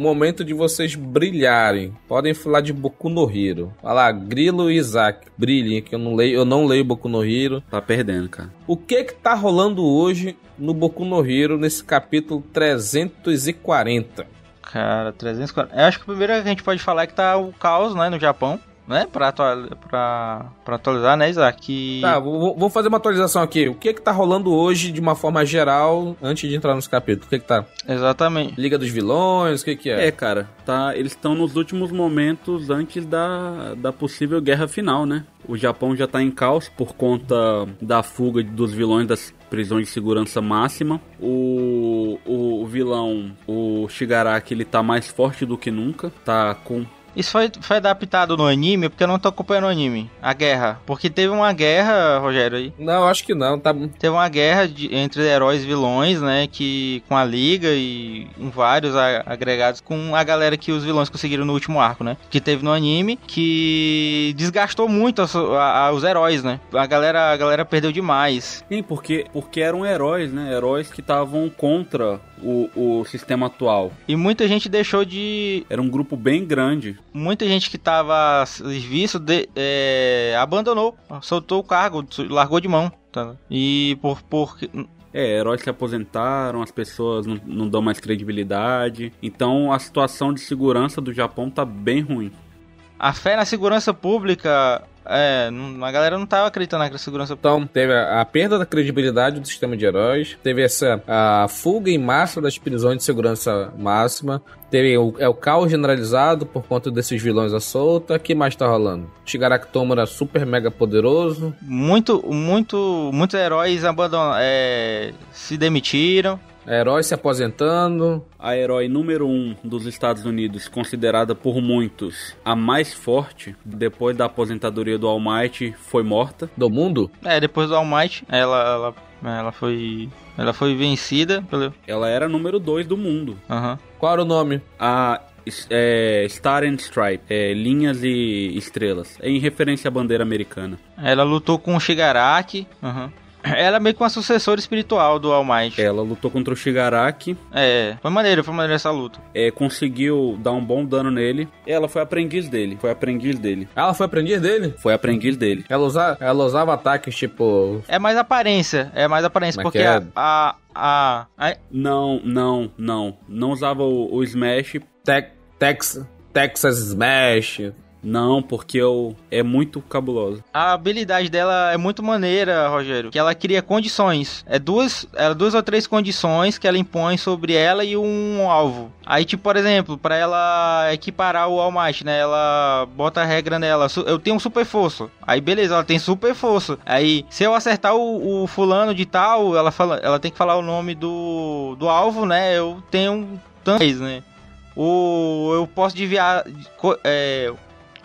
Momento de vocês brilharem. Podem falar de Boku no Hero. Vai lá, Grilo e Isaac. Brilhem, que eu não leio, eu não leio Boku no Hero. Tá perdendo, cara. O que que tá rolando hoje no Boku no Hero nesse capítulo 340? Cara, 340. Eu acho que o primeiro que a gente pode falar é que tá o caos, né, no Japão. Né? Pra, atual, pra, pra atualizar, né, Isaac? Que... Tá, vou, vou fazer uma atualização aqui. O que que tá rolando hoje de uma forma geral, antes de entrar nos capítulos? O que que tá? Exatamente. Liga dos Vilões, o que que é? É, cara, tá, eles estão nos últimos momentos antes da, da possível guerra final, né? O Japão já tá em caos por conta da fuga dos vilões das prisões de segurança máxima. O, o, o vilão, o Shigaraki, ele tá mais forte do que nunca. Tá com Isso foi, foi adaptado no anime, porque eu não tô acompanhando o anime. A guerra. Porque teve uma guerra, Rogério, aí. Não, acho que não. Tá... Teve uma guerra de- entre heróis e vilões, né? Que com a liga e com vários a- agregados com a galera que os vilões conseguiram no último arco, né? Que teve no anime, que desgastou muito a- a- os heróis, né? A galera, a galera perdeu demais. Sim, porque, porque eram heróis, né? Heróis que estavam contra o, o sistema atual. E muita gente deixou de. Era um grupo bem grande. Muita gente que tava a serviço de, é, abandonou, soltou o cargo, largou de mão. Tá? E por, por É, heróis se aposentaram, as pessoas não, não dão mais credibilidade. Então a situação de segurança do Japão tá bem ruim. a fé na segurança pública. É, a galera não tava acreditando na segurança pública. Então, teve a, a perda da credibilidade do sistema de heróis, teve essa a fuga em massa das prisões de segurança máxima, teve o, é o caos generalizado por conta desses vilões à solta. O que mais tá rolando? Shigaraki Tomura super mega poderoso. Muito, muito, muitos heróis abandonaram, é, se demitiram. Heróis se aposentando. A herói número um dos Estados Unidos, considerada por muitos a mais forte, depois da aposentadoria do All Might, foi morta. Do mundo? É, depois do All Might, ela, ela, ela foi, ela foi vencida pelo, Ela era a número dois do mundo. aham. Qual era o nome? A é, Star and Stripe, é, linhas e estrelas, é em referência à bandeira americana. Ela lutou com o Shigaraki, aham. Ela é meio que uma sucessora espiritual do All Might. Ela lutou contra o Shigaraki, É, foi maneiro, foi maneiro essa luta. é, conseguiu dar um bom dano nele. Ela foi aprendiz dele, foi aprendiz dele, Ela foi aprendiz dele? foi aprendiz dele. Ela, usa, ela usava ataques tipo. É mais aparência, é mais aparência, Mas porque que é- a, a, a, Não, não, não, não usava o, o Smash, Tex, Texas Smash. Não, porque eu, é muito cabuloso. A habilidade dela é muito maneira, Rogério. Que ela cria condições. É duas, é duas ou três condições que ela impõe sobre ela e um alvo. Aí, tipo, por exemplo, pra ela equiparar o All Might, né? Ela bota a regra nela. Eu tenho um super força. Aí, beleza, ela tem super força. Aí, se eu acertar o, o fulano de tal, ela fala, ela tem que falar o nome do, do alvo, né? Eu tenho tantos, né? O, eu posso desviar. É,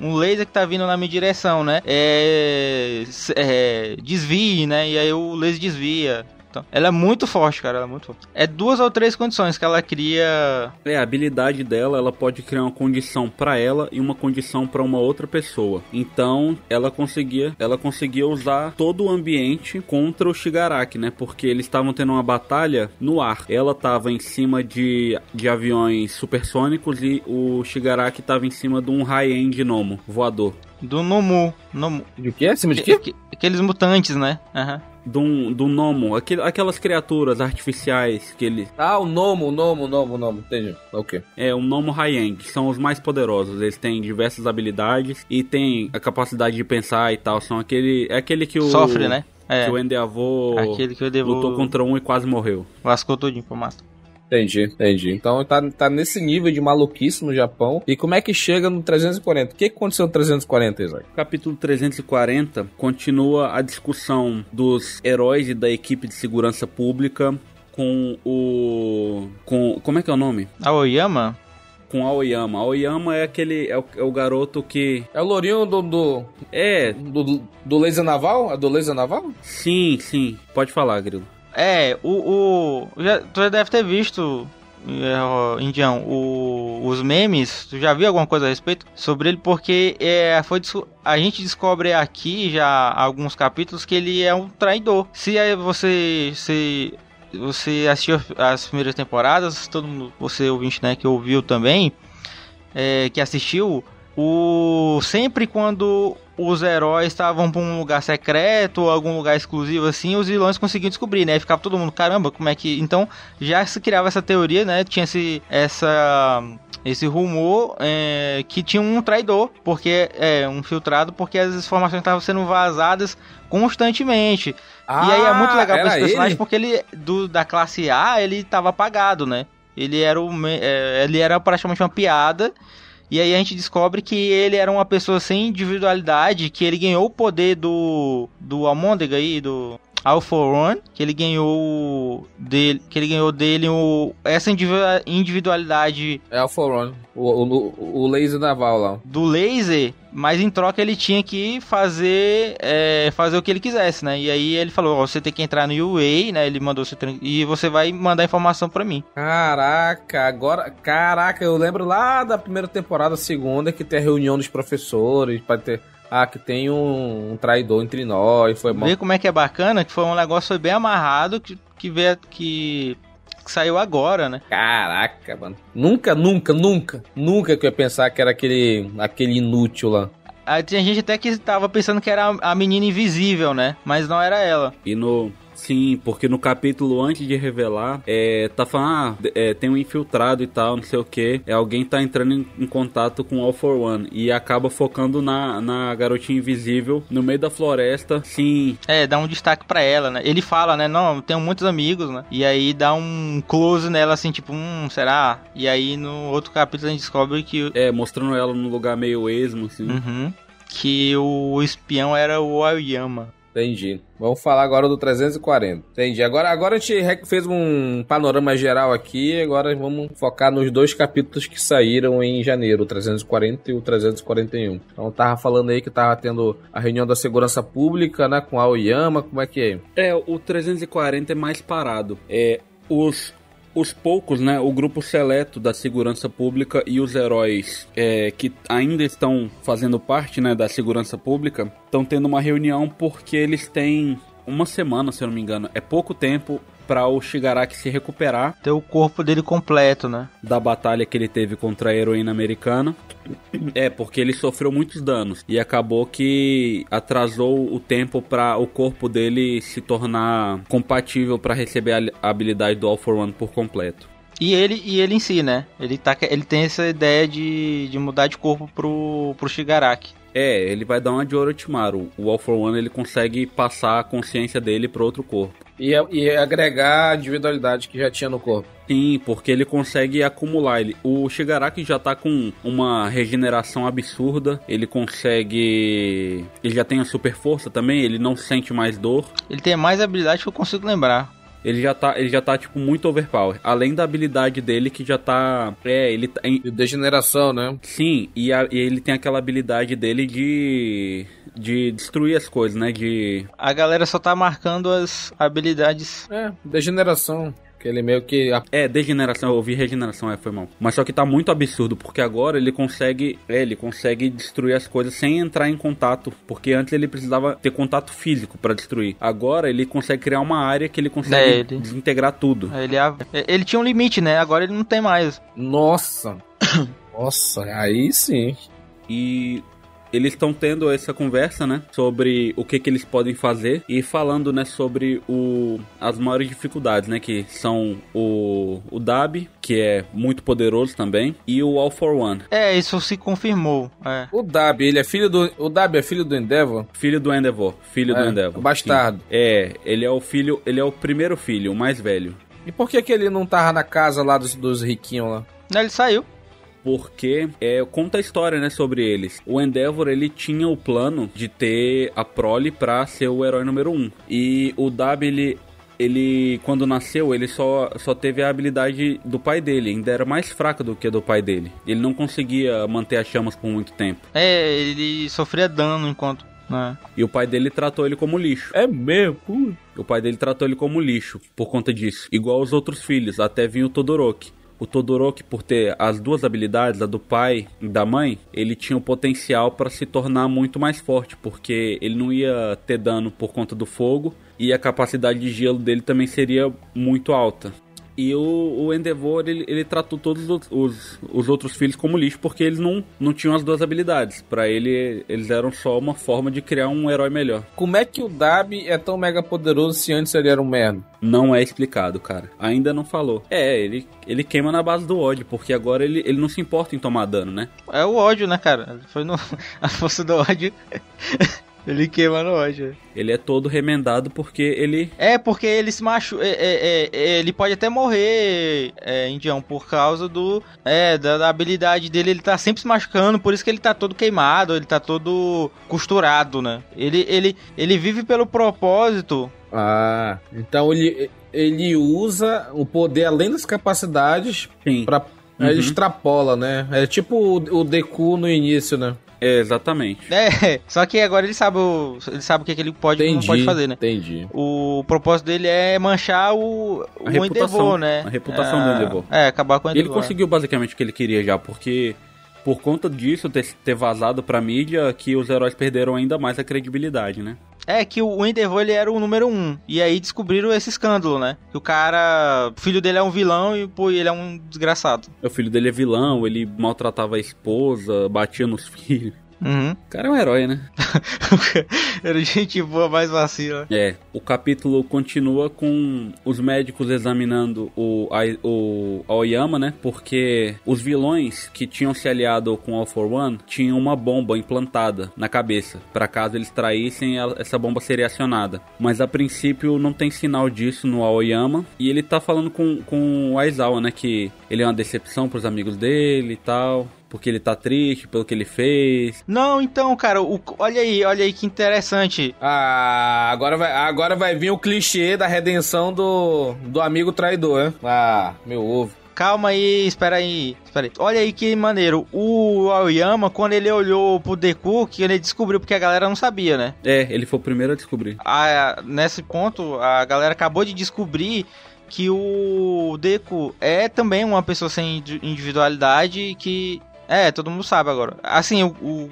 um laser que tá vindo na minha direção, né? É, é, desvie, né? E aí o laser desvia. Então, ela é muito forte, cara. Ela é muito forte. É duas ou três condições que ela cria. É, a habilidade dela, ela pode criar uma condição pra ela e uma condição pra uma outra pessoa. Então, ela conseguia, ela conseguia usar todo o ambiente contra o Shigaraki, né? Porque eles estavam tendo uma batalha no ar. Ela tava em cima de, de aviões supersônicos e o Shigaraki tava em cima de um high-end Nomo voador. Do Nomu. Nomu. De quê? Acima de quê? Que- que- Aqueles mutantes, né? Aham. Do, do Nomo, aquele, aquelas criaturas artificiais que ele. Ah, o Nomo, o Nomo, o Nomo, o Nomo. Entendi. Ok. É, um Nomo High-End, são os mais poderosos. Eles têm diversas habilidades e têm a capacidade de pensar e tal. São aquele. É aquele que o. Sofre, né? É. Que o Endeavor Aquele que eu devo. lutou contra um e quase morreu. Lascou tudinho pra matar. Entendi, entendi. Então tá, tá nesse nível de maluquice no Japão. E como é que chega no 340? O que aconteceu no 340, Isaac? Capítulo 340 continua a discussão dos heróis e da equipe de segurança pública com o. com. Como é que é o nome? Aoyama? Com Aoyama. Aoyama é aquele. É o, é o garoto que. É o lourinho do, do, É, do, do laser naval? É do laser naval? sim, sim. Pode falar, Grilo. É, o. o já, tu já deve ter visto, é, Indião, o, os memes. Tu já viu alguma coisa a respeito sobre ele? Porque é, foi, a gente descobre aqui já alguns capítulos que ele é um traidor. Se aí você. Se, você assistiu as primeiras temporadas, todo mundo, você ouvinte, né, que ouviu também, é, que assistiu, o sempre quando os heróis estavam pra um lugar secreto ou algum lugar exclusivo assim, os vilões conseguiam descobrir, né? E ficava todo mundo, caramba, como é que. Então já se criava essa teoria, né? Tinha esse, essa esse rumor é, que tinha um traidor, porque é um filtrado, porque as informações estavam sendo vazadas constantemente. Ah, e aí é muito legal pra esse personagem ele? porque ele do, da classe A, ele tava apagado, né? Ele era o é, ele era praticamente uma piada. E aí a gente descobre que ele era uma pessoa sem individualidade, que ele ganhou o poder do do Almôndega aí, do Alpha One, que ele ganhou dele, que ele ganhou dele o, essa individua- individualidade É o Forerunner. O, o, o laser naval lá. do laser, mas em troca ele tinha que fazer é, fazer o que ele quisesse, né? E aí ele falou, ó, você tem que entrar no UA, né? Ele mandou você e você vai mandar informação pra mim. Caraca, agora. Caraca, eu lembro lá da primeira temporada, segunda, que tem a reunião dos professores. Pra ter. Ah, que tem um, um traidor entre nós. Foi mal. Ver como é que é bacana, que foi um negócio foi bem amarrado que que veio que, que saiu agora, né? Caraca, mano. Nunca, nunca, nunca, nunca que eu ia pensar que era aquele, aquele inútil lá. Aí tinha gente até que tava pensando que era a a menina invisível, né? Mas não era ela. E no. Sim, porque no capítulo antes de revelar, é, tá falando, ah, é, tem um infiltrado e tal, não sei o que. É, alguém tá entrando em, em contato com o All for One. E acaba focando na, na garotinha invisível no meio da floresta. Sim, É, dá um destaque pra ela, né? Ele fala, né? Não, eu tenho muitos amigos, né? E aí dá um close nela, assim, tipo, hum, será? E aí no outro capítulo a gente descobre que, é, mostrando ela num lugar meio esmo, assim. Uhum. que o espião era o Aoyama. Entendi. Vamos falar agora do 340. Entendi. Agora, agora a gente fez um panorama geral aqui. Agora vamos focar nos dois capítulos que saíram em janeiro, o 340 e o 341. Então tava falando aí que tava tendo a reunião da segurança pública, né? Com a Aoyama. Como é que é? É, o 340 é mais parado. É, os, os poucos, né, o grupo seleto da segurança pública e os heróis é, que ainda estão fazendo parte, né, da segurança pública, estão tendo uma reunião porque eles têm uma semana, se eu não me engano. É pouco tempo para o Shigaraki se recuperar Ter o corpo dele completo, né? da batalha que ele teve contra a heroína americana. É, porque ele sofreu muitos danos e acabou que atrasou o tempo para o corpo dele se tornar compatível para receber a habilidade do All for One por completo. E ele, e ele em si, né? Ele, tá, ele tem essa ideia de, de mudar de corpo pro, pro Shigaraki. É, ele vai dar uma de Orochimaru. O All for One ele consegue passar a consciência dele para outro corpo. E, e agregar a individualidade que já tinha no corpo. Sim, porque ele consegue acumular. Ele, o Shigaraki já tá com uma regeneração absurda. Ele consegue. Ele já tem a super força também. Ele não sente mais dor. Ele tem mais habilidade que eu consigo lembrar. Ele já tá, ele já tá tipo muito overpower. Além da habilidade dele que já tá, é, ele tá, em- degeneração, né? sim, e, a- e ele tem aquela habilidade dele de de destruir as coisas, né? De A galera só tá marcando as habilidades. É, degeneração. Que ele meio que. é degeneração, eu ouvi regeneração, é, foi mal. Mas só que tá muito absurdo porque agora ele consegue, é, ele consegue destruir as coisas sem entrar em contato, porque antes ele precisava ter contato físico pra destruir. Agora ele consegue criar uma área que ele consegue É, ele- desintegrar tudo. Ele, ele tinha um limite, né? Agora ele não tem mais. Nossa! Nossa, aí sim. E eles estão tendo essa conversa, né, sobre o que que eles podem fazer e falando, né, sobre o as maiores dificuldades, né, que são o o Dab, que é muito poderoso também, e o All for One, É, isso se confirmou. É. O Dab, ele é filho do. O Dab é filho do Endeavor? filho do Endeavor, filho do É, Endeavor. bastardo. Sim. É, ele é o filho, ele é o primeiro filho, o mais velho. E por que, que ele não tava na casa lá dos, dos riquinhos lá? Ele saiu. Porque é, conta a história, né, sobre eles. O Endeavor, ele tinha o plano de ter a prole pra ser o herói número um. E o Dab, ele... Ele, quando nasceu, ele só, só teve a habilidade do pai dele. Ainda era mais fraca do que a do pai dele. Ele não conseguia manter as chamas por muito tempo. É, ele sofria dano enquanto. Né? E o pai dele tratou ele como lixo. É cu. O pai dele tratou ele como lixo por conta disso. Igual os outros filhos, até vinha o Todoroki. O Todoroki, por ter as duas habilidades, a do pai e da mãe, ele tinha o potencial para se tornar muito mais forte, porque ele não ia ter dano por conta do fogo e a capacidade de gelo dele também seria muito alta. E o, o Endeavor, ele, ele tratou todos os, os, os outros filhos como lixo, porque eles não, não tinham as duas habilidades. Para ele, eles eram só uma forma de criar um herói melhor. Como é que o Dabi é tão mega poderoso se antes ele era um merda? Não é explicado, cara. Ainda não falou. É, ele, ele queima na base do ódio, porque agora ele, ele não se importa em tomar dano, né? É o ódio, né, cara? Foi no... a força do ódio. Ele queima no ódio. Ele é todo remendado porque ele. É, porque ele se machuca. É, é, é, ele pode até morrer, é, Indião, por causa do. É, da, da, habilidade dele. Ele tá sempre se machucando, por isso que ele tá todo queimado, ele tá todo costurado, né? Ele, ele, ele vive pelo propósito. Ah, então ele, ele usa o poder além das capacidades pra. Uhum. Ele extrapola, né? É tipo o, o Deku no início, né? É, exatamente. É, só que agora ele sabe o, ele sabe o que, é que ele pode e não pode fazer, né? Entendi. O propósito dele é manchar o, a o Endeavor, né? A reputação do Endeavor. É, acabar com o Endeavor. Ele conseguiu basicamente o que ele queria já, porque por conta disso ter, ter vazado pra mídia que os heróis perderam ainda mais a credibilidade, né? É que o Endeavor ele era o número um. E aí descobriram esse escândalo, né? Que o cara. O filho dele é um vilão e, pô, ele é um desgraçado. O filho dele é vilão, ele maltratava a esposa, batia nos filhos. Uhum. O cara é um herói, né? Era gente boa, mais vacila. É. O capítulo continua com os médicos examinando o, a, o Aoyama, né? Porque os vilões que tinham se aliado com All for One tinham uma bomba implantada na cabeça. para caso eles traíssem, essa bomba seria acionada. Mas a princípio não tem sinal disso no Aoyama. E ele tá falando com, com o Aizawa, né? Que ele é uma decepção pros amigos dele e tal porque ele tá triste pelo que ele fez. Não, então, cara, o, olha aí, olha aí que interessante. Ah, agora vai, agora vai vir o clichê da redenção do, do amigo traidor, né? Ah, meu ovo. Calma aí, espera aí, espera aí. Olha aí que maneiro. O Aoyama, quando ele olhou pro Deku, que ele descobriu porque a galera não sabia, né? É, ele foi o primeiro a descobrir. Ah, nesse ponto, a galera acabou de descobrir que o Deku é também uma pessoa sem individualidade que é, todo mundo sabe agora. Assim, o,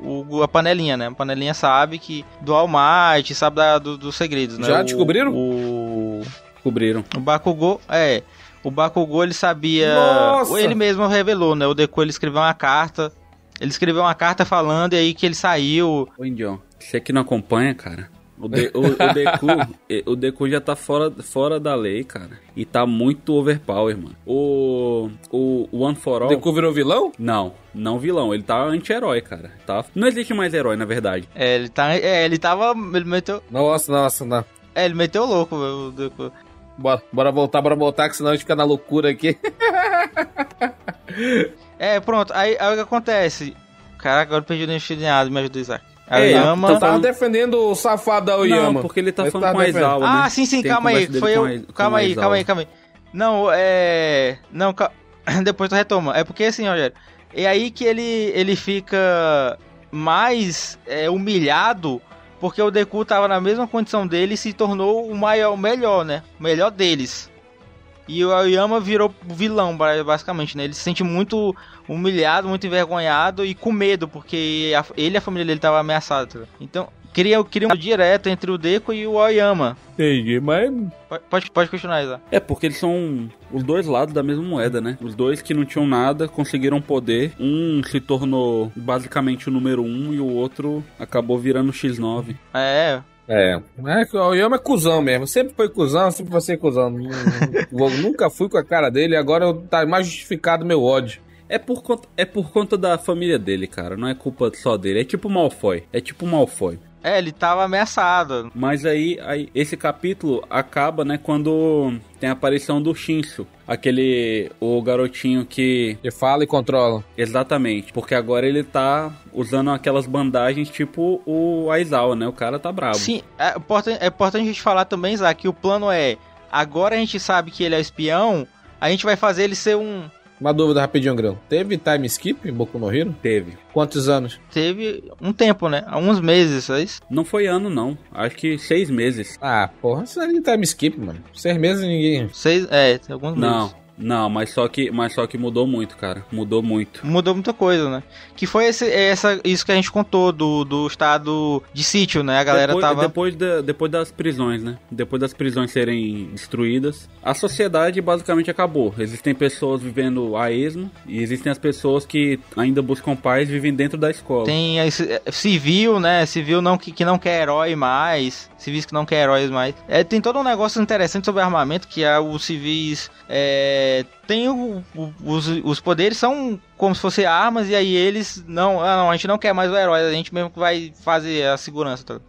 o, o a panelinha, né? A panelinha sabe que do All Might, sabe da, do, dos segredos, né? Já descobriram? O, Descobriram. O Bakugou, é. O Bakugou, ele sabia... Nossa! Ele mesmo revelou, né? O Deku, ele escreveu uma carta... Ele escreveu uma carta falando e aí que ele saiu... Ô, Indião, você que não acompanha, cara... O, de, o, o, Deku, o Deku já tá fora, fora da lei, cara. E tá muito overpower, mano. O, o One for All... O Deku virou vilão? Não, não vilão. Ele tá anti-herói, cara. Tá, não existe mais herói, na verdade. É, ele tá... É, ele tava... Ele meteu... Nossa, nossa, não. É, ele meteu louco, o Deku. Bora, bora voltar, bora voltar, que senão a gente fica na loucura aqui. é, pronto. Aí, aí o que acontece? Caraca, agora eu perdi o enxergado. Me ajuda, Isaac. Aoyama. Então tava defendendo o safado da Aoyama. Não, porque ele tá falando tá com a Aizawa, né? Ah, sim, sim, Tem calma aí. Foi eu. a- calma a aí, calma aí, calma aí. Não, é. Não, cal... depois tu retoma. É porque assim, Rogério. É aí que ele, ele fica mais é, humilhado porque o Deku tava na mesma condição dele e se tornou o maior, o melhor, né? O melhor deles. E o Aoyama virou vilão, ba- basicamente, né? Ele se sente muito humilhado, muito envergonhado e com medo, porque a- ele e a família dele estavam ameaçados. tá? Então, queria, queria um direto entre o Deku e o Aoyama. Entendi, mas... Pode, pode, questionar, Isa. É, porque eles são os dois lados da mesma moeda, né? Os dois que não tinham nada conseguiram poder. Um se tornou basicamente o número um e o outro acabou virando X9. É, É, é que o Aoyama é cuzão mesmo. Sempre foi cuzão, sempre vai ser cuzão. Nu- nu- Nunca fui com a cara dele, agora eu- tá mais justificado meu ódio. É por, conta, é por conta da família dele, cara. Não é culpa só dele. É tipo Malfoy. É tipo Malfoy. é, ele tava ameaçado. Mas aí, aí esse capítulo acaba, né, quando tem a aparição do Shinsu. Aquele, o garotinho que... Ele fala e controla. Exatamente, porque agora ele tá usando aquelas bandagens tipo o Aizawa, né? O cara tá bravo. Sim, é importante, é importante a gente falar também, Isaac, que o plano é: agora a gente sabe que ele é espião, a gente vai fazer ele ser um. Uma dúvida rapidinho, Grão. Teve time skip em Boku no Hero? Teve. Quantos anos? Teve um tempo, né? Há uns meses, é isso? Não foi ano, não. Acho que seis meses. Ah, porra, isso não é de time skip, mano. Seis meses ninguém... Seis, é, tem alguns Não. meses. Não, mas só que, mas só que mudou muito, cara. Mudou muito. Mudou muita coisa, né? Que foi esse, essa, isso que a gente contou do, do estado de sítio, né? A galera depois, tava. Depois, da, depois das prisões, né? Depois das prisões serem destruídas, a sociedade basicamente acabou. Existem pessoas vivendo a esmo e existem as pessoas que ainda buscam paz e vivem dentro da escola. Tem esse, é, civil, né? Civil não, que, que não quer herói mais. Civis que não quer heróis mais. É, tem todo um negócio interessante sobre armamento que é os civis. É, tem o, o, os, os poderes são como se fossem armas e aí eles não, ah, não, a gente não quer mais o herói, a gente mesmo que vai fazer a segurança. Tá?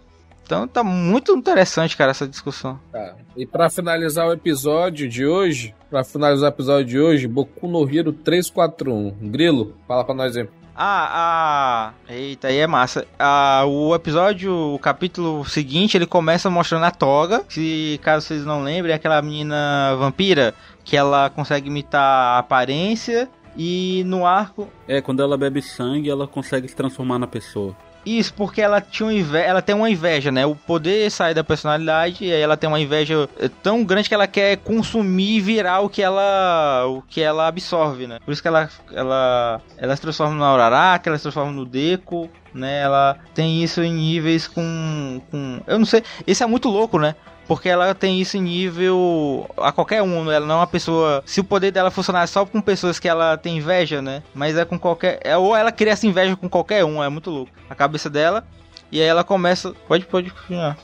Então tá muito interessante, cara, essa discussão. Tá. E para finalizar o episódio de hoje, para finalizar o episódio de hoje, Boku no Hero 341. Grilo, fala para nós aí. Ah, ah, eita, aí é massa. Ah, o episódio, o capítulo seguinte, ele começa mostrando a Toga. Se caso vocês não lembrem, é aquela menina vampira que ela consegue imitar a aparência e no arco. É, quando ela bebe sangue, ela consegue se transformar na pessoa. Isso, porque ela tinha ela tem uma inveja, né? O poder sai da personalidade e aí ela tem uma inveja eh, tão grande que ela quer consumir e virar o que ela o que ela absorve, né? Por isso que ela ela ela se transforma no Uraraka, ela se transforma no Deco, né? Ela tem isso em níveis com com eu não sei, esse é muito louco, né? Porque ela tem isso em nível a qualquer um, né? ela não é uma pessoa. Se o poder dela funcionar só com pessoas que ela tem inveja, né? Mas é com qualquer. É, ou ela cria essa inveja com qualquer um, é muito louco. A cabeça dela. E aí ela começa. Pode, pode continuar.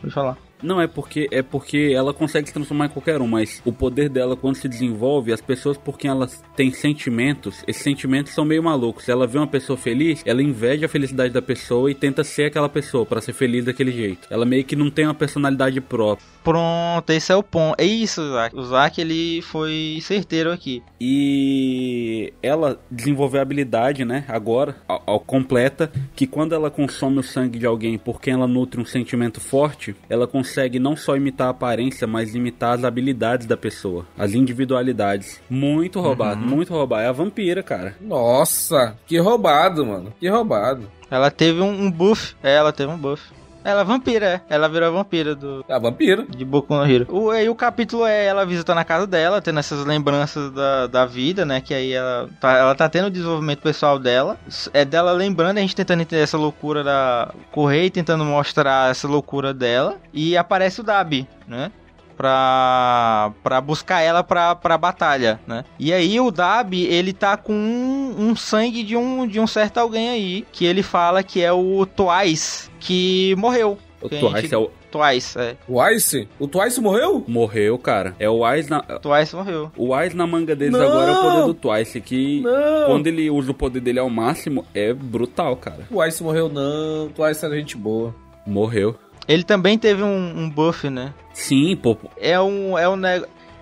Pode falar. Não, é porque é porque ela consegue se transformar em qualquer um, mas o poder dela quando se desenvolve, as pessoas por quem elas têm sentimentos, esses sentimentos são meio malucos. Ela vê uma pessoa feliz, ela inveja a felicidade da pessoa e tenta ser aquela pessoa para ser feliz daquele jeito. Ela meio que não tem uma personalidade própria. Pronto, esse é o ponto. É isso, Zack. O Zack ele foi certeiro aqui. E ela desenvolveu a habilidade, né, agora, ao, ao completa, que quando ela consome o sangue de alguém por quem ela nutre um sentimento forte, ela consegue não só imitar a aparência, mas imitar as habilidades da pessoa, as individualidades. Muito roubado, uhum. muito roubado. É a vampira, cara. Nossa, que roubado, mano. Que roubado. Ela teve um, um buff. É, ela teve um buff. Ela é vampira, é. Ela virou a vampira do. É a vampira. De Boku no Hero. O, aí o capítulo é ela visitando a casa dela, tendo essas lembranças da, da vida, né? Que aí ela tá, ela tá tendo o desenvolvimento pessoal dela. É dela lembrando, a gente tentando entender essa loucura da Correia, tentando mostrar essa loucura dela. E aparece o Dabi, né? Pra, pra buscar ela pra, pra batalha, né? E aí o Dabi, ele tá com um, um, sangue de um, de um certo alguém aí, que ele fala que é o Twice, que morreu. O Twice gente... é o... Twice, é. O Ice? O Twice morreu? Morreu, cara. É o Ice na. Twice morreu. O Ice na manga deles não! agora é o poder do Twice, que não! quando ele usa o poder dele ao máximo, é brutal, cara. O Ice morreu, não. O Twice era gente boa. Morreu. Ele também teve um, um buff, né? Sim, pô. É um. É um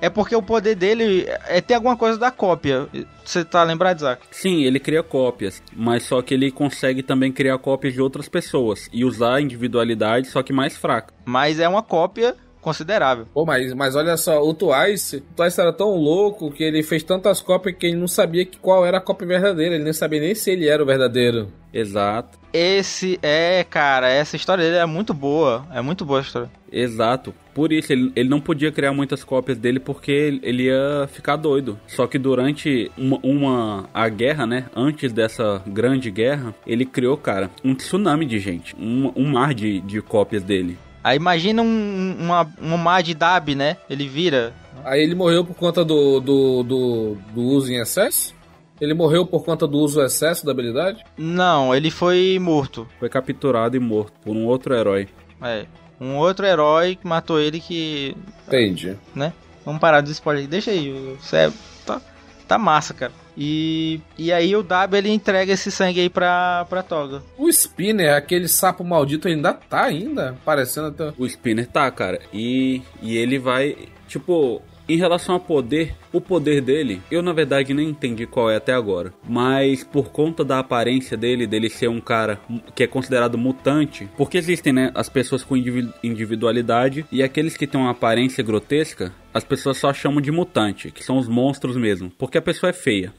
É porque o poder dele é ter alguma coisa da cópia. Você tá lembrado, Isaac? Sim, ele cria cópias, mas só que ele consegue também criar cópias de outras pessoas e usar a individualidade, só que mais fraca. Mas é uma cópia considerável. Pô, mas, mas olha só, o Twice, o Twice era tão louco que ele fez tantas cópias que ele não sabia que qual era a cópia verdadeira, ele nem sabia nem se ele era o verdadeiro. Exato. Esse é, cara, essa história dele é muito boa, é muito boa a história. Exato. Por isso, ele, ele não podia criar muitas cópias dele porque ele ia ficar doido. Só que durante uma, uma, a guerra, né? Antes dessa grande guerra, ele criou, cara, um tsunami de gente. Um, um mar de, de cópias dele. Aí imagina um, uma, um mar de Dab, né? Ele vira. Aí ele morreu por conta do, do, do, do uso em excesso? Ele morreu por conta do uso excesso da habilidade? Não, ele foi morto. Foi capturado e morto por um outro herói. É. Um outro herói que matou ele que. Entendi. Né? Vamos parar do spoiler. Deixa aí. Você tá, tá massa, cara. E, e aí o W ele entrega esse sangue aí pra, pra Toga. O Spinner, aquele sapo maldito, ainda tá ainda parecendo até. O Spinner tá, cara. E, e ele vai. Tipo, em relação a poder, o poder dele, eu na verdade nem entendi qual é até agora. Mas por conta da aparência dele, dele ser um cara que é considerado mutante, porque existem, né, as pessoas com individualidade e aqueles que têm uma aparência grotesca, as pessoas só chamam de mutante, que são os monstros mesmo, porque a pessoa é feia.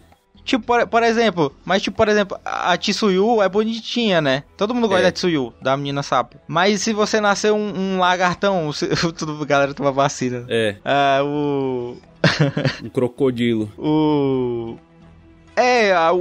Tipo, por, por exemplo, mas tipo, por exemplo, a Tsuyu é bonitinha, né? Todo mundo gosta É. da Tsuyu, da menina sapo. Mas se você nascer um, um lagartão, você- tudo galera toma vacina. É, Ah, o um crocodilo. o é, a,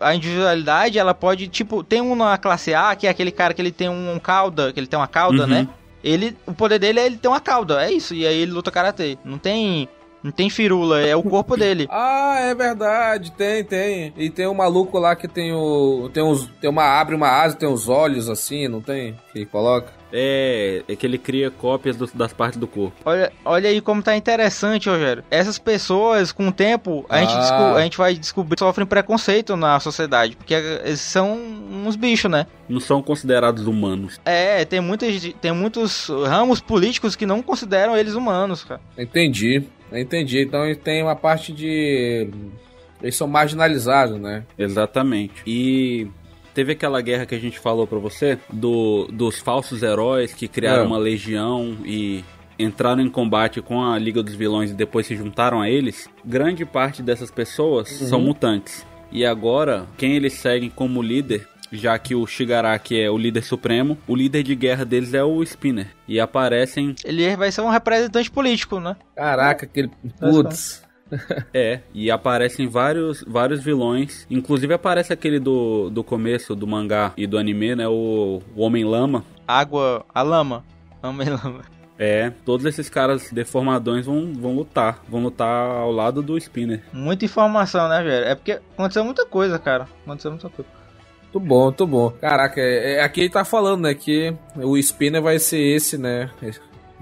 a individualidade, ela pode, tipo, tem um na classe A, que é aquele cara que ele tem um cauda, que ele tem uma cauda, Uhum. né? Ele, o poder dele é ele ter uma cauda, é isso, e aí ele luta karatê. Não tem, não tem firula, é o corpo dele. Ah, é verdade, tem, tem. E tem um maluco lá que tem o. Tem uns. Tem uma. abre uma asa, tem os olhos assim, não tem? Que coloca. É, é que ele cria cópias do- das partes do corpo. Olha, olha aí como tá interessante, Rogério. Essas pessoas, com o tempo, a, gente, Ah. desco- a gente vai descobrir que sofrem preconceito na sociedade, porque eles são uns bichos, né? Não são considerados humanos. É, tem, muitas, tem muitos ramos políticos que não consideram eles humanos, cara. Entendi. Entendi. Então tem uma parte de. Eles são marginalizados, né? Exatamente. E teve aquela guerra que a gente falou pra você do, dos falsos heróis que criaram É. uma legião e entraram em combate com a Liga dos Vilões e depois se juntaram a eles. Grande parte dessas pessoas são mutantes. E agora, quem eles seguem como líder, já que o Shigaraki é o líder supremo, o líder de guerra deles é o Spinner. E aparecem Ele vai ser um representante político, né? Caraca, aquele. Putz. É, e aparecem vários, vários vilões. Inclusive aparece aquele do, do começo do mangá e do anime, né? O, o Homem-Lama. Água, a lama. Homem lama. É, todos esses caras deformadões vão, vão lutar. Vão lutar ao lado do Spinner. Muita informação, né, velho? É porque aconteceu muita coisa, cara. Aconteceu muita coisa. Muito bom, muito bom. Caraca, é, é- aqui ele tá falando, né? Que o Spinner vai ser esse, né?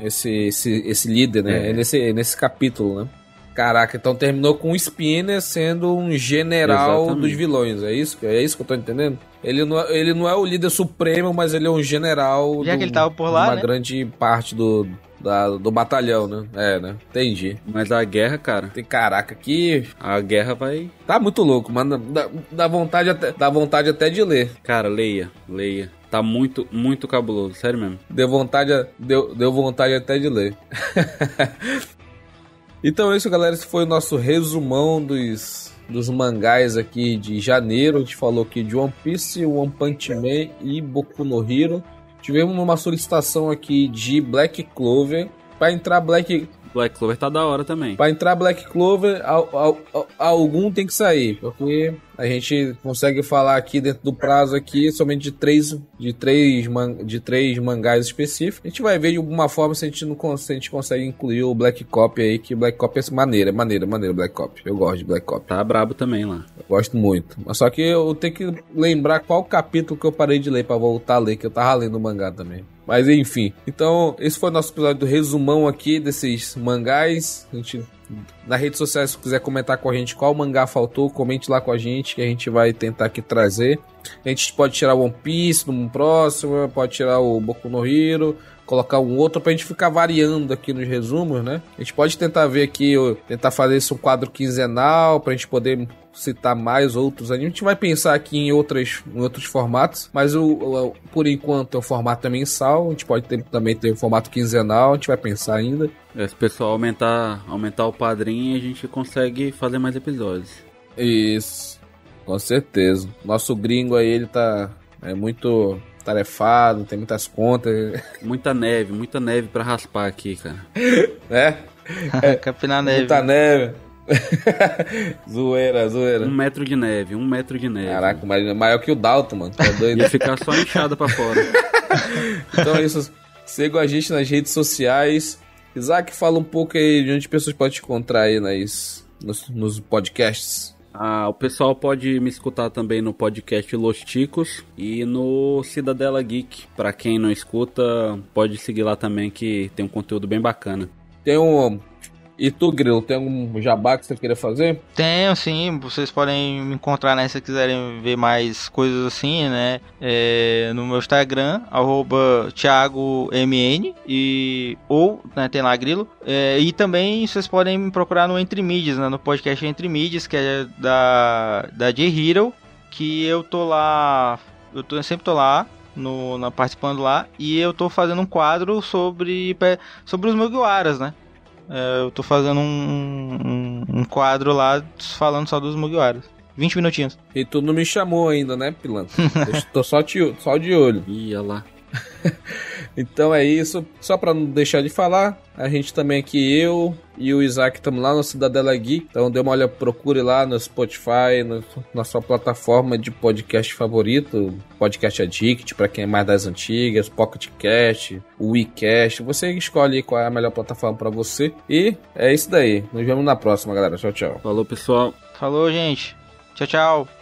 Esse, esse, esse líder, né? É nesse, nesse capítulo, né? Caraca, então terminou com o Spinner sendo um general Exatamente. dos vilões, é isso? É isso que eu tô entendendo? Ele não é, ele não é o líder supremo, mas ele é um general Já que ele tava por lá, uma né? grande parte do, da- do batalhão, né? É, né? Entendi. Mas a guerra, cara, Tem caraca, aqui a guerra vai. tá muito louco, mano. Dá, dá vontade até, dá vontade até de ler. Cara, leia, leia. Tá muito, muito cabuloso, sério mesmo. Deu vontade, deu, deu vontade até de ler. então é isso, galera. Esse foi o nosso resumão dos, dos mangás aqui de janeiro. A gente falou aqui de One Piece, One Punch Man e Boku no Hero. Tivemos uma solicitação aqui de Black Clover. Para entrar Black, Black Clover tá da hora também. para entrar Black Clover, al- al- al- algum tem que sair, porque a gente consegue falar aqui dentro do prazo aqui somente de três, de três, man- de três mangás específicos. A gente vai ver de alguma forma se a gente não se a gente consegue incluir o Black Copy aí, que Black Copy é maneira, maneira, maneira Black Copy. Eu gosto de Black Copy. Tá brabo também lá. Eu gosto muito. Mas só que eu tenho que lembrar qual capítulo que eu parei de ler pra voltar a ler, que eu tava lendo o mangá também. Mas enfim. Então, esse foi o nosso episódio do resumão aqui desses mangás. A gente na rede social, se quiser comentar com a gente qual mangá faltou, comente lá com a gente que a gente vai tentar aqui trazer. A gente pode tirar One Piece num próximo, pode tirar o Boku no Hero, colocar um outro pra gente ficar variando aqui nos resumos, né? A gente pode tentar ver aqui, tentar fazer isso um quadro quinzenal pra gente poder citar mais outros animes. A gente vai pensar aqui em, outras, em outros formatos, mas o, o- por enquanto é o formato é mensal. A gente pode ter- também ter o formato quinzenal, a gente vai pensar ainda. É, Se o pessoal aumentar, aumentar o padrinho, a gente consegue fazer mais episódios. Isso, com certeza. Nosso gringo aí, ele tá é muito tarefado, tem muitas contas, Muita neve, muita neve pra raspar aqui, cara. né? Capinar neve. Muita neve. zoeira, zoeira. Um metro de neve, um metro de neve. Caraca, mas maior que o Dalton, mano. Tá doido? Ia ficar só inchada pra fora. Então é isso. Sigam a gente nas redes sociais. Isaac, fala um pouco aí de onde as pessoas podem te encontrar aí nas, nos, nos podcasts. Ah, o pessoal pode me escutar também no podcast Los Ticos e no Cidadela Geek. Pra quem não escuta, pode seguir lá também que tem um conteúdo bem bacana. Tem um. E tu, Grilo, tem algum jabá que você queira fazer? Tenho sim, vocês podem me encontrar né, se quiserem ver mais coisas assim, né? É, no meu Instagram, arroba ThiagoMN, e, ou né, tem lá Grilo. É, e também vocês podem me procurar no Entre Mídias, né, no podcast Entre Mídias, que é da, da J-Hero, que eu tô lá, eu, tô, eu sempre tô lá. No, na, participando lá e eu tô fazendo um quadro sobre sobre os Mugiwaras, né? É, eu tô fazendo um, um, um quadro lá falando só dos Mugiwaras. 20 minutinhos. E tu não me chamou ainda, né, pilantra? Tô só, te, só de olho. Ia lá. então é isso. Só para não deixar de falar, a gente também aqui, eu e o Isaac, estamos lá no Cidadela Geek. Então dê uma olhada, procure lá no Spotify, no, na sua plataforma de podcast favorito, Podcast Addict, para quem é mais das antigas, Pocket Cast, WeCast. Você escolhe qual é a melhor plataforma para você. E é isso daí. Nos vemos na próxima, galera. Tchau, tchau. Falou, pessoal. Falou, gente. Tchau, tchau.